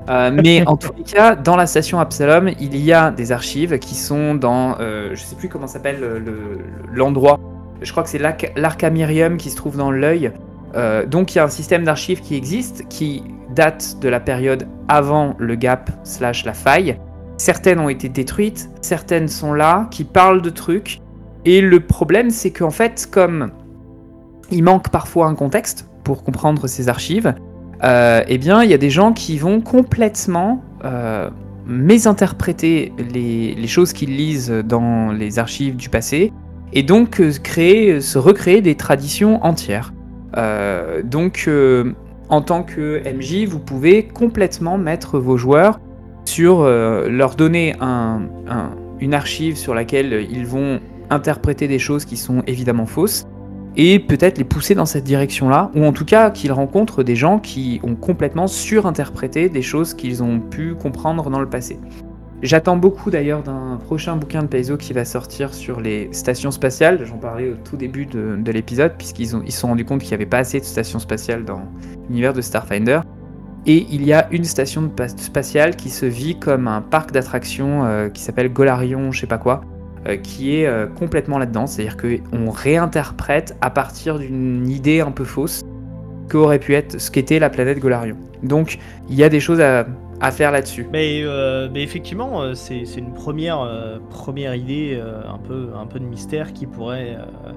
Euh, mais en tous les cas, dans la station Absalom, il y a des archives qui sont dans, euh, je sais plus comment s'appelle le- le- l'endroit. Je crois que c'est l'Arc- l'Arcamirium qui se trouve dans l'œil. Euh, donc il y a un système d'archives qui existe, qui date de la période avant le gap slash la faille. Certaines ont été détruites, certaines sont là, qui parlent de trucs. Et le problème, c'est qu'en fait, comme il manque parfois un contexte pour comprendre ces archives, euh, eh bien, il y a des gens qui vont complètement euh, mésinterpréter les, choses qu'ils lisent dans les archives du passé et donc euh, créer, se recréer des traditions entières. Donc, en tant que MJ, vous pouvez complètement mettre vos joueurs sur leur donner un- un- une archive sur laquelle ils vont interpréter des choses qui sont évidemment fausses et peut-être les pousser dans cette direction-là, ou en tout cas qu'ils rencontrent des gens qui ont complètement surinterprété des choses qu'ils ont pu comprendre dans le passé. J'attends beaucoup d'ailleurs d'un prochain bouquin de Paizo qui va sortir sur les stations spatiales. J'en parlais au tout début de, de l'épisode, puisqu'ils se sont rendus compte qu'il n'y avait pas assez de stations spatiales dans l'univers de Starfinder. Et il y a une station spatiale qui se vit comme un parc d'attractions euh, qui s'appelle Golarion, je sais pas quoi, qui est euh, complètement là-dedans. C'est-à-dire qu'on réinterprète à partir d'une idée un peu fausse qu'aurait pu être ce qu'était la planète Golarion. Donc il y a des choses à, faire là-dessus. Mais, euh, effectivement, euh, c'est une première, euh, idée, euh, un, peu, de mystère qui pourrait, euh,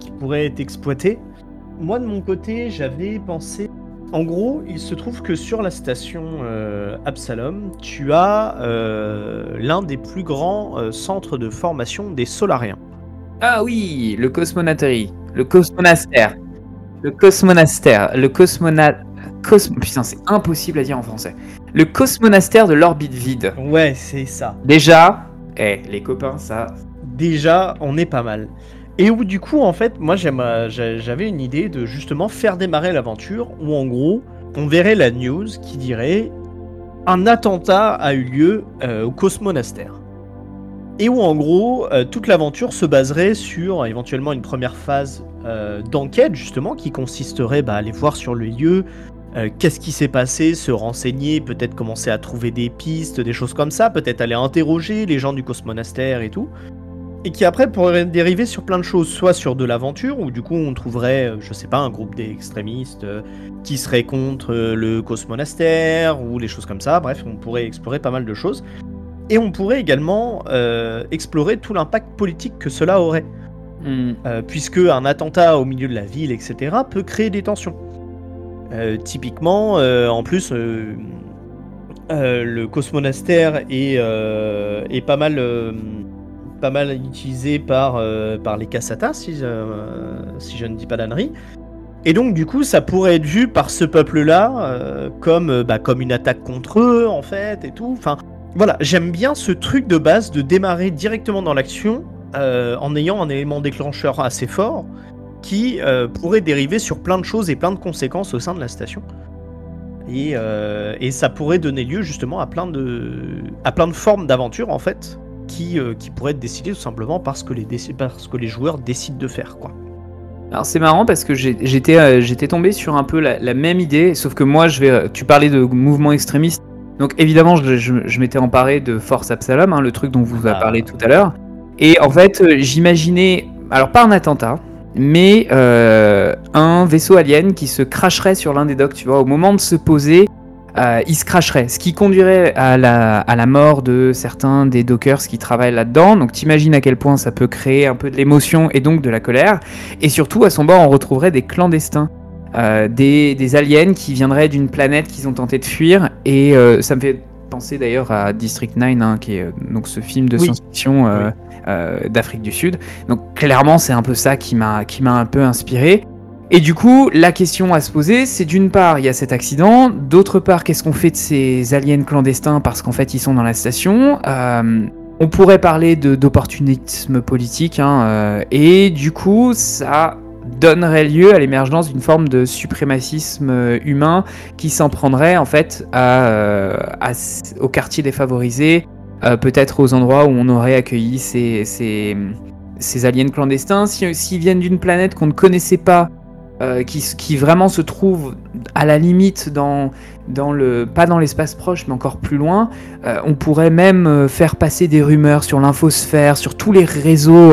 qui pourrait être exploitée. Moi, de mon côté, j'avais pensé. En gros, il se trouve que sur la station euh, Absalom, tu as euh, l'un des plus grands euh, centres de formation des Solariens. Ah oui, le cosmonaterie, le cosmonastère, le cosmonastère, le cosmona... Cos... Putain, c'est impossible à dire en français. Le cosmonastère de l'orbite vide. Ouais, c'est ça. Déjà, eh, les copains, ça... déjà, on est pas mal. Et où du coup, en fait, moi euh, j'a- j'avais une idée de justement faire démarrer l'aventure où en gros, on verrait la news qui dirait un attentat a eu lieu euh, au Cosmonastère. Et où en gros, euh, toute l'aventure se baserait sur éventuellement une première phase d'enquête justement qui consisterait bah, à aller voir sur le lieu, qu'est-ce qui s'est passé, se renseigner, peut-être commencer à trouver des pistes, des choses comme ça, peut-être aller interroger les gens du Cosmonastère et tout et qui après pourrait dériver sur plein de choses, soit sur de l'aventure, où du coup on trouverait, euh, je sais pas, un groupe d'extrémistes euh, qui serait contre euh, le cosmonastère, ou les choses comme ça, bref, on pourrait explorer pas mal de choses. Et on pourrait également euh, explorer tout l'impact politique que cela aurait, euh, puisque un attentat au milieu de la ville, etc., peut créer des tensions. Euh, typiquement, en plus, le cosmonastère est, est pas mal, pas mal utilisé par, euh, par les Kassatas, si, euh, si je ne dis pas d'ânerie. Et donc, du coup, ça pourrait être vu par ce peuple-là euh, comme, bah, comme une attaque contre eux, en fait, et tout. Enfin, voilà, j'aime bien ce truc de base de démarrer directement dans l'action en ayant un élément déclencheur assez fort qui pourrait dériver sur plein de choses et plein de conséquences au sein de la station. Et, et ça pourrait donner lieu justement à plein de, à plein de formes d'aventure en fait, qui, euh, qui pourraient être décidées tout simplement parce que les, parce que les joueurs décident de faire quoi. Alors c'est marrant parce que j'étais euh, j'étais tombé sur un peu la, la même idée, sauf que moi je vais. euh, Tu parlais de mouvements extrémistes, donc évidemment je, je- je m'étais emparé de Force Absalom, hein, le truc dont vous avez Ah. parlé tout à l'heure. Et en fait j'imaginais, alors pas un attentat, mais euh, un vaisseau alien qui se cracherait sur l'un des docks, tu vois, au moment de se poser. Euh, il se cracherait, ce qui conduirait à la, à la mort de certains des dockers qui travaillent là-dedans. Donc t'imagines à quel point ça peut créer un peu de l'émotion et donc de la colère. Et surtout, à son bord, on retrouverait des clandestins des, des, aliens qui viendraient d'une planète qu'ils ont tenté de fuir. Et ça me fait penser d'ailleurs à District 9, hein, qui est donc ce film de science-fiction d'Afrique du Sud. Donc clairement, c'est un peu ça qui m'a un peu inspiré. Et du coup, la question à se poser, c'est d'une part, il y a cet accident, d'autre part, qu'est-ce qu'on fait de ces aliens clandestins parce qu'en fait, ils sont dans la station euh, On pourrait parler d'opportunisme politique, hein, euh, et du coup, ça donnerait lieu à l'émergence d'une forme de suprémacisme euh, humain qui s'en prendrait en fait aux quartiers défavorisés, peut-être aux endroits où on aurait accueilli ces, ces aliens clandestins. S'ils viennent d'une planète qu'on ne connaissait pas, euh, qui, vraiment se trouve à la limite dans, dans le pas dans l'espace proche mais encore plus loin. Euh, on pourrait même euh, faire passer des rumeurs sur l'infosphère, sur tous les réseaux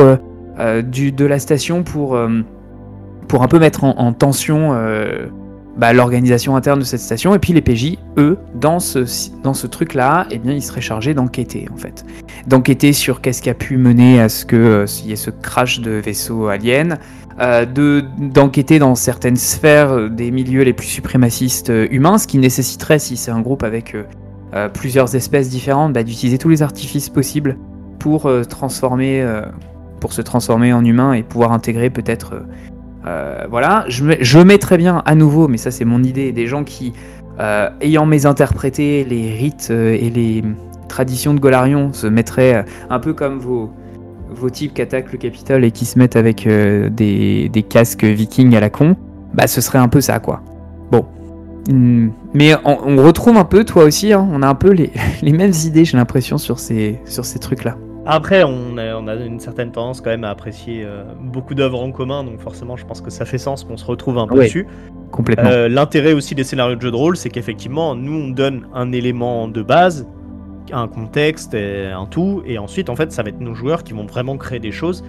du, de la station pour, pour un peu mettre en, tension bah, l'organisation interne de cette station. Et puis les PJ, eux, dans ce, dans ce truc-là, eh bien, ils seraient chargés d'enquêter en fait, d'enquêter sur qu'est-ce qui a pu mener à ce que y ait ce crash de vaisseau alien. Euh, de d'enquêter dans certaines sphères des milieux les plus suprémacistes euh, humains, ce qui nécessiterait, si c'est un groupe avec euh, plusieurs espèces différentes, bah, d'utiliser tous les artifices possibles pour transformer, pour se transformer en humain et pouvoir intégrer peut-être, voilà. Je, je mets très bien à nouveau, mais ça c'est mon idée, des gens qui, ayant mésinterprété les rites et les traditions de Golarion, se mettraient un peu comme vos vos types qui attaquent le Capitole et qui se mettent avec euh, des, casques vikings à la con, bah ce serait un peu ça quoi. Bon. Hmm. Mais on, retrouve un peu, toi aussi, hein, on a un peu les, mêmes idées, j'ai l'impression, sur ces, sur ces trucs-là. Après, on a, on a, une certaine tendance quand même à apprécier euh, beaucoup d'œuvres en commun, donc forcément, je pense que ça fait sens qu'on se retrouve un peu dessus. Complètement. Euh, l'intérêt aussi des scénarios de jeux de rôle, c'est qu'effectivement, nous, on donne un élément de base, un contexte, et un tout, et ensuite en fait ça va être nos joueurs qui vont vraiment créer des choses.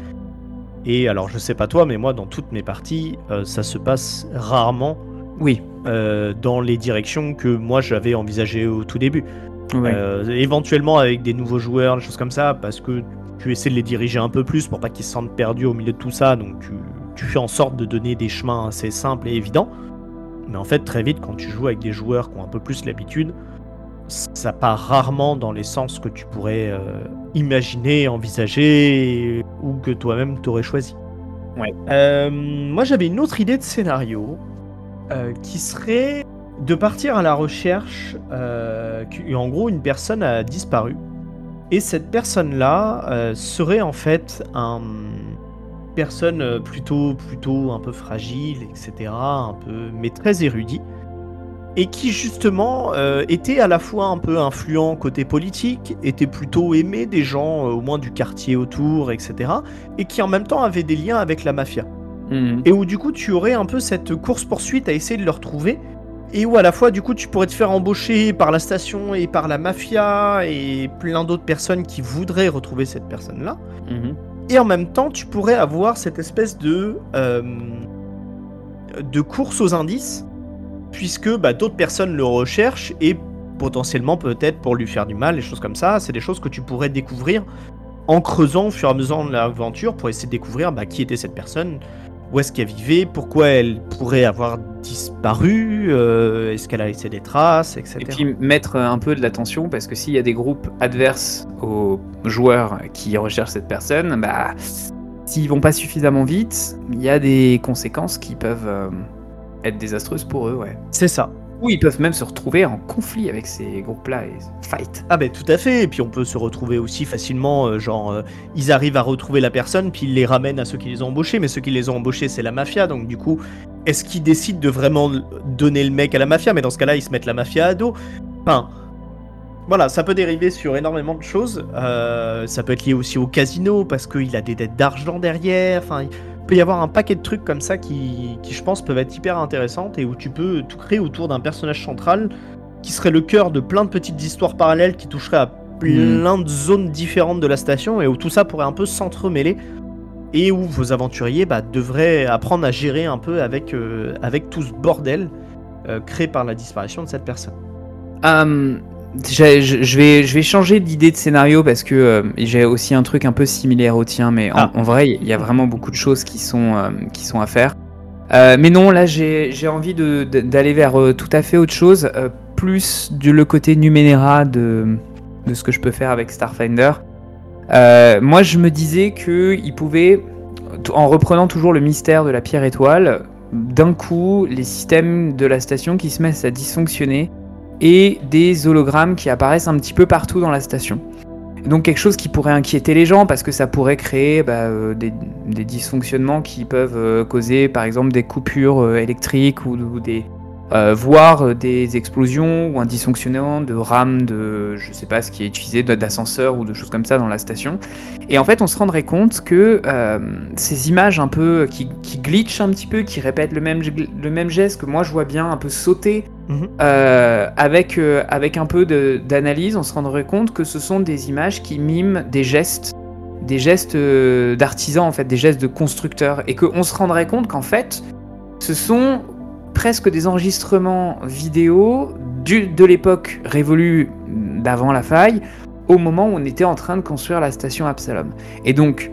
Et alors je sais pas toi, mais moi dans toutes mes parties, euh, ça se passe rarement. Oui. Euh, dans les directions que moi j'avais envisagées au tout début. Euh, éventuellement avec des nouveaux joueurs, des choses comme ça, parce que tu essaies de les diriger un peu plus pour pas qu'ils se sentent perdus au milieu de tout ça, donc tu, tu fais en sorte de donner des chemins assez simples et évidents. Mais en fait, très vite, quand tu joues avec des joueurs qui ont un peu plus l'habitude, ça part rarement dans les sens que tu pourrais euh, imaginer, envisager ou que toi-même t'aurais choisi. Ouais. Euh, moi j'avais une autre idée de scénario euh, qui serait de partir à la recherche en gros une personne a disparu et cette personne-là serait en fait un personne plutôt plutôt un peu fragile etc un peu mais très érudit et qui justement euh, était à la fois un peu influent côté politique, était plutôt aimé des gens, euh, au moins du quartier autour, etc. Et qui en même temps avait des liens avec la mafia. Mhm. Et où du coup tu aurais un peu cette course-poursuite à essayer de le retrouver. Et où à la fois du coup tu pourrais te faire embaucher par la station et par la mafia et plein d'autres personnes qui voudraient retrouver cette personne-là. Mhm. Et en même temps tu pourrais avoir cette espèce de... Euh, de course aux indices puisque bah, d'autres personnes le recherchent et potentiellement peut-être pour lui faire du mal, des choses comme ça. C'est des choses que tu pourrais découvrir en creusant au fur et à mesure de l'aventure pour essayer de découvrir bah, qui était cette personne, où est-ce qu'elle vivait, pourquoi elle pourrait avoir disparu, euh, est-ce qu'elle a laissé des traces, etc. Et puis mettre un peu de l'attention parce que s'il y a des groupes adverses aux joueurs qui recherchent cette personne, bah s'ils vont pas suffisamment vite, il y a des conséquences qui peuvent euh, être désastreuse pour eux, ouais. C'est ça. Ou ils peuvent même se retrouver en conflit avec ces groupes-là et fight. Ah ben tout à fait, et puis on peut se retrouver aussi facilement, euh, genre euh, ils arrivent à retrouver la personne, puis ils les ramènent à ceux qui les ont embauchés, mais ceux qui les ont embauchés c'est la mafia, donc du coup, est-ce qu'ils décident de vraiment donner le mec à la mafia? Mais dans ce cas-là, ils se mettent la mafia à dos. Enfin, voilà, ça peut dériver sur énormément de choses. Euh, ça peut être lié aussi au casino, parce qu'il a des dettes d'argent derrière, enfin peut y avoir un paquet de trucs comme ça qui, qui, je pense, peuvent être hyper intéressantes et où tu peux tout créer autour d'un personnage central qui serait le cœur de plein de petites histoires parallèles qui toucheraient à plein de zones différentes de la station et où tout ça pourrait un peu s'entremêler et où vos aventuriers bah, devraient apprendre à gérer un peu avec, euh, avec tout ce bordel euh, créé par la disparition de cette personne. Um, je vais, je vais changer d'idée de scénario parce que euh, j'ai aussi un truc un peu similaire au tien, mais en, ah. vrai, il y a vraiment beaucoup de choses qui sont, euh, qui sont à faire. Euh, mais non, là j'ai envie d'aller vers tout à fait autre chose, plus du le côté Numenera de, de ce que je peux faire avec Starfinder. Moi je me disais que il pouvait, en reprenant toujours le mystère de la pierre étoile, d'un coup les systèmes de la station qui se mettent à dysfonctionner et des hologrammes qui apparaissent un petit peu partout dans la station. Donc quelque chose qui pourrait inquiéter les gens parce que ça pourrait créer bah, euh, des, dysfonctionnements qui peuvent euh, causer par exemple des coupures euh, électriques ou des euh, voire euh, des explosions ou un dysfonctionnement de RAM de je sais pas ce qui est utilisé d'ascenseur ou de choses comme ça dans la station. Et en fait on se rendrait compte que euh, ces images un peu qui, qui glitchent un petit peu, qui répètent le même, le même geste que moi je vois bien un peu sauter Mhm. euh, avec, euh, avec un peu de- d'analyse, on se rendrait compte que ce sont des images qui miment des gestes, des gestes euh, d'artisans en fait, des gestes de constructeurs, et qu'on se rendrait compte qu'en fait, ce sont presque des enregistrements vidéo du- de l'époque révolue d'avant la faille, au moment où on était en train de construire la station Absalom. Et donc,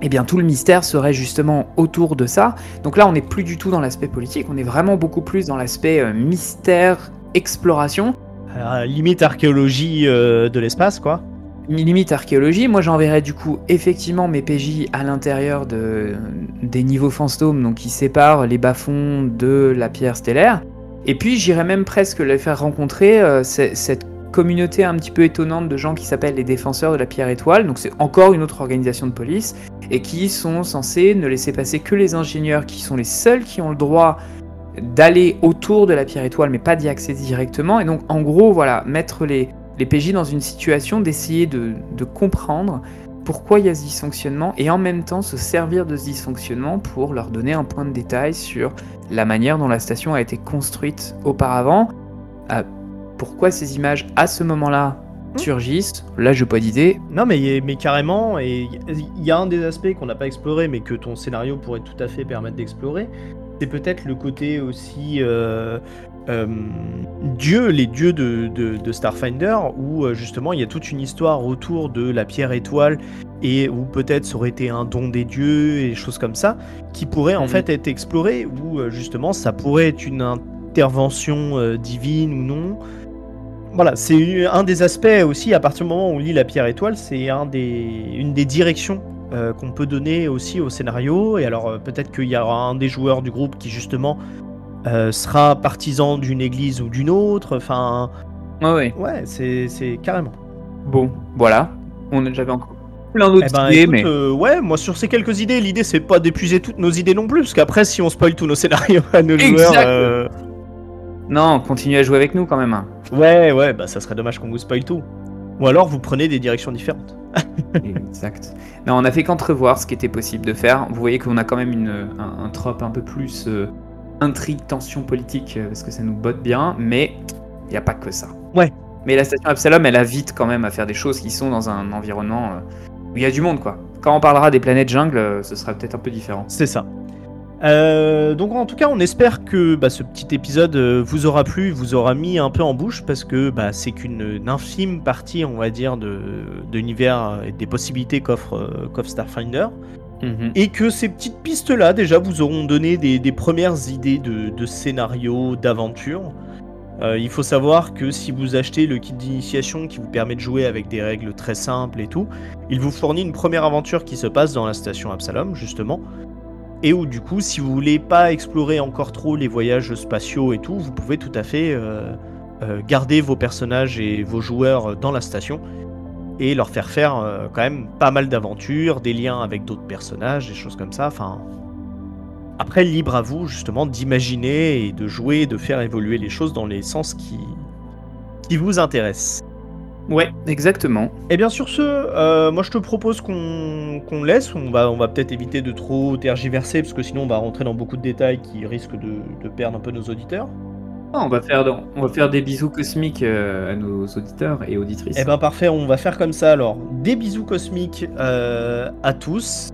eh bien, tout le mystère serait justement autour de ça. Donc là, on n'est plus du tout dans l'aspect politique, on est vraiment beaucoup plus dans l'aspect euh, mystère, exploration, Euh, limite archéologie euh, de l'espace, quoi. Limite archéologie. Moi, j'enverrais du coup effectivement mes PJ à l'intérieur de, des niveaux fantômes, donc qui séparent les bas-fonds de la pierre stellaire. Et puis, j'irais même presque les faire rencontrer euh, ce- cette communauté un petit peu étonnante de gens qui s'appellent les défenseurs de la pierre étoile. Donc, c'est encore une autre organisation de police et qui sont censés ne laisser passer que les ingénieurs qui sont les seuls qui ont le droit d'aller autour de la pierre étoile, mais pas d'y accéder directement. Et donc, en gros, voilà, mettre les, les PJ dans une situation d'essayer de, de comprendre pourquoi il y a ce dysfonctionnement et en même temps se servir de ce dysfonctionnement pour leur donner un point de détail sur la manière dont la station a été construite auparavant, euh, pourquoi ces images à ce moment-là surgissent. Là, je n'ai pas d'idée. Non, mais, mais carrément, et il y a un des aspects qu'on n'a pas exploré, mais que ton scénario pourrait tout à fait permettre d'explorer, c'est peut-être le côté aussi euh, euh, dieu, les dieux de, de- de Starfinder, où euh, justement il y a toute une histoire autour de la pierre étoile, et où peut-être ça aurait été un don des dieux, et des choses comme ça, qui pourraient en Mhm. fait être explorées, où euh, justement ça pourrait être une intervention euh, divine ou non. Voilà, c'est un des aspects aussi, à partir du moment où on lit la pierre étoile, c'est un des, une des directions euh, qu'on peut donner aussi au scénario. Et alors peut-être qu'il y aura un des joueurs du groupe qui justement euh, sera partisan d'une église ou d'une autre. Enfin, Ouais, ouais. ouais, c'est c'est carrément. Bon, voilà. On J'avais encore plein d'autres Eh ben, idées, écoute, mais... euh, ouais, moi sur ces quelques idées, l'idée c'est pas d'épuiser toutes nos idées non plus, parce qu'après si on spoil tous nos scénarios à nos Exact. joueurs, euh, Non, continuez à jouer avec nous quand même. hein. ouais, ouais, bah ça serait dommage qu'on vous spoil tout. Ou alors vous prenez des directions différentes. Exact. Non, on a fait qu'entrevoir ce qui était possible de faire. Vous voyez qu'on a quand même une, un, un trope un peu plus euh, intrigue, tension politique, euh, parce que ça nous botte bien, mais il n'y a pas que ça. Ouais. Mais la station Absalom, elle a vite quand même à faire des choses qui sont dans un environnement euh, où il y a du monde, quoi. Quand on parlera des planètes jungle, euh, ce sera peut-être un peu différent. C'est ça. Euh, donc en tout cas, on espère que bah, ce petit épisode vous aura plu, vous aura mis un peu en bouche parce que bah, c'est qu'une une infime partie, on va dire, de, de l'univers et des possibilités qu'offre euh, qu'offre Starfinder. Et que ces petites pistes-là, déjà, vous auront donné des, des premières idées de, de scénarios, d'aventures. Euh, il faut savoir que si vous achetez le kit d'initiation qui vous permet de jouer avec des règles très simples et tout, il vous fournit une première aventure qui se passe dans la station Absalom, justement. Et où, du coup, si vous voulez pas explorer encore trop les voyages spatiaux et tout, vous pouvez tout à fait euh, euh, garder vos personnages et vos joueurs dans la station et leur faire faire euh, quand même pas mal d'aventures, des liens avec d'autres personnages, des choses comme ça. Enfin, après, libre à vous justement d'imaginer et de jouer, de faire évoluer les choses dans les sens qui, qui vous intéressent. Ouais, exactement. Et bien sur ce, euh, moi je te propose qu'on qu'on laisse, on va, on va peut-être éviter de trop tergiverser parce que sinon on va rentrer dans beaucoup de détails qui risquent de, de perdre un peu nos auditeurs. Ah, On va faire, on va faire des bisous cosmiques euh, à nos auditeurs et auditrices. Eh ben parfait, on va faire comme ça alors. Des bisous cosmiques euh, à tous.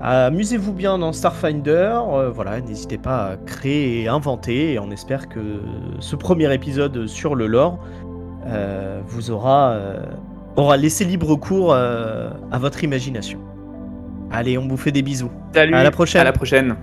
Amusez-vous bien dans Starfinder. euh, voilà, n'hésitez pas à créer et inventer. Et on espère que ce premier épisode sur le lore euh, vous aura, aura laissé libre cours à votre imagination. Allez, on vous fait des bisous. Salut, à la prochaine. À la prochaine.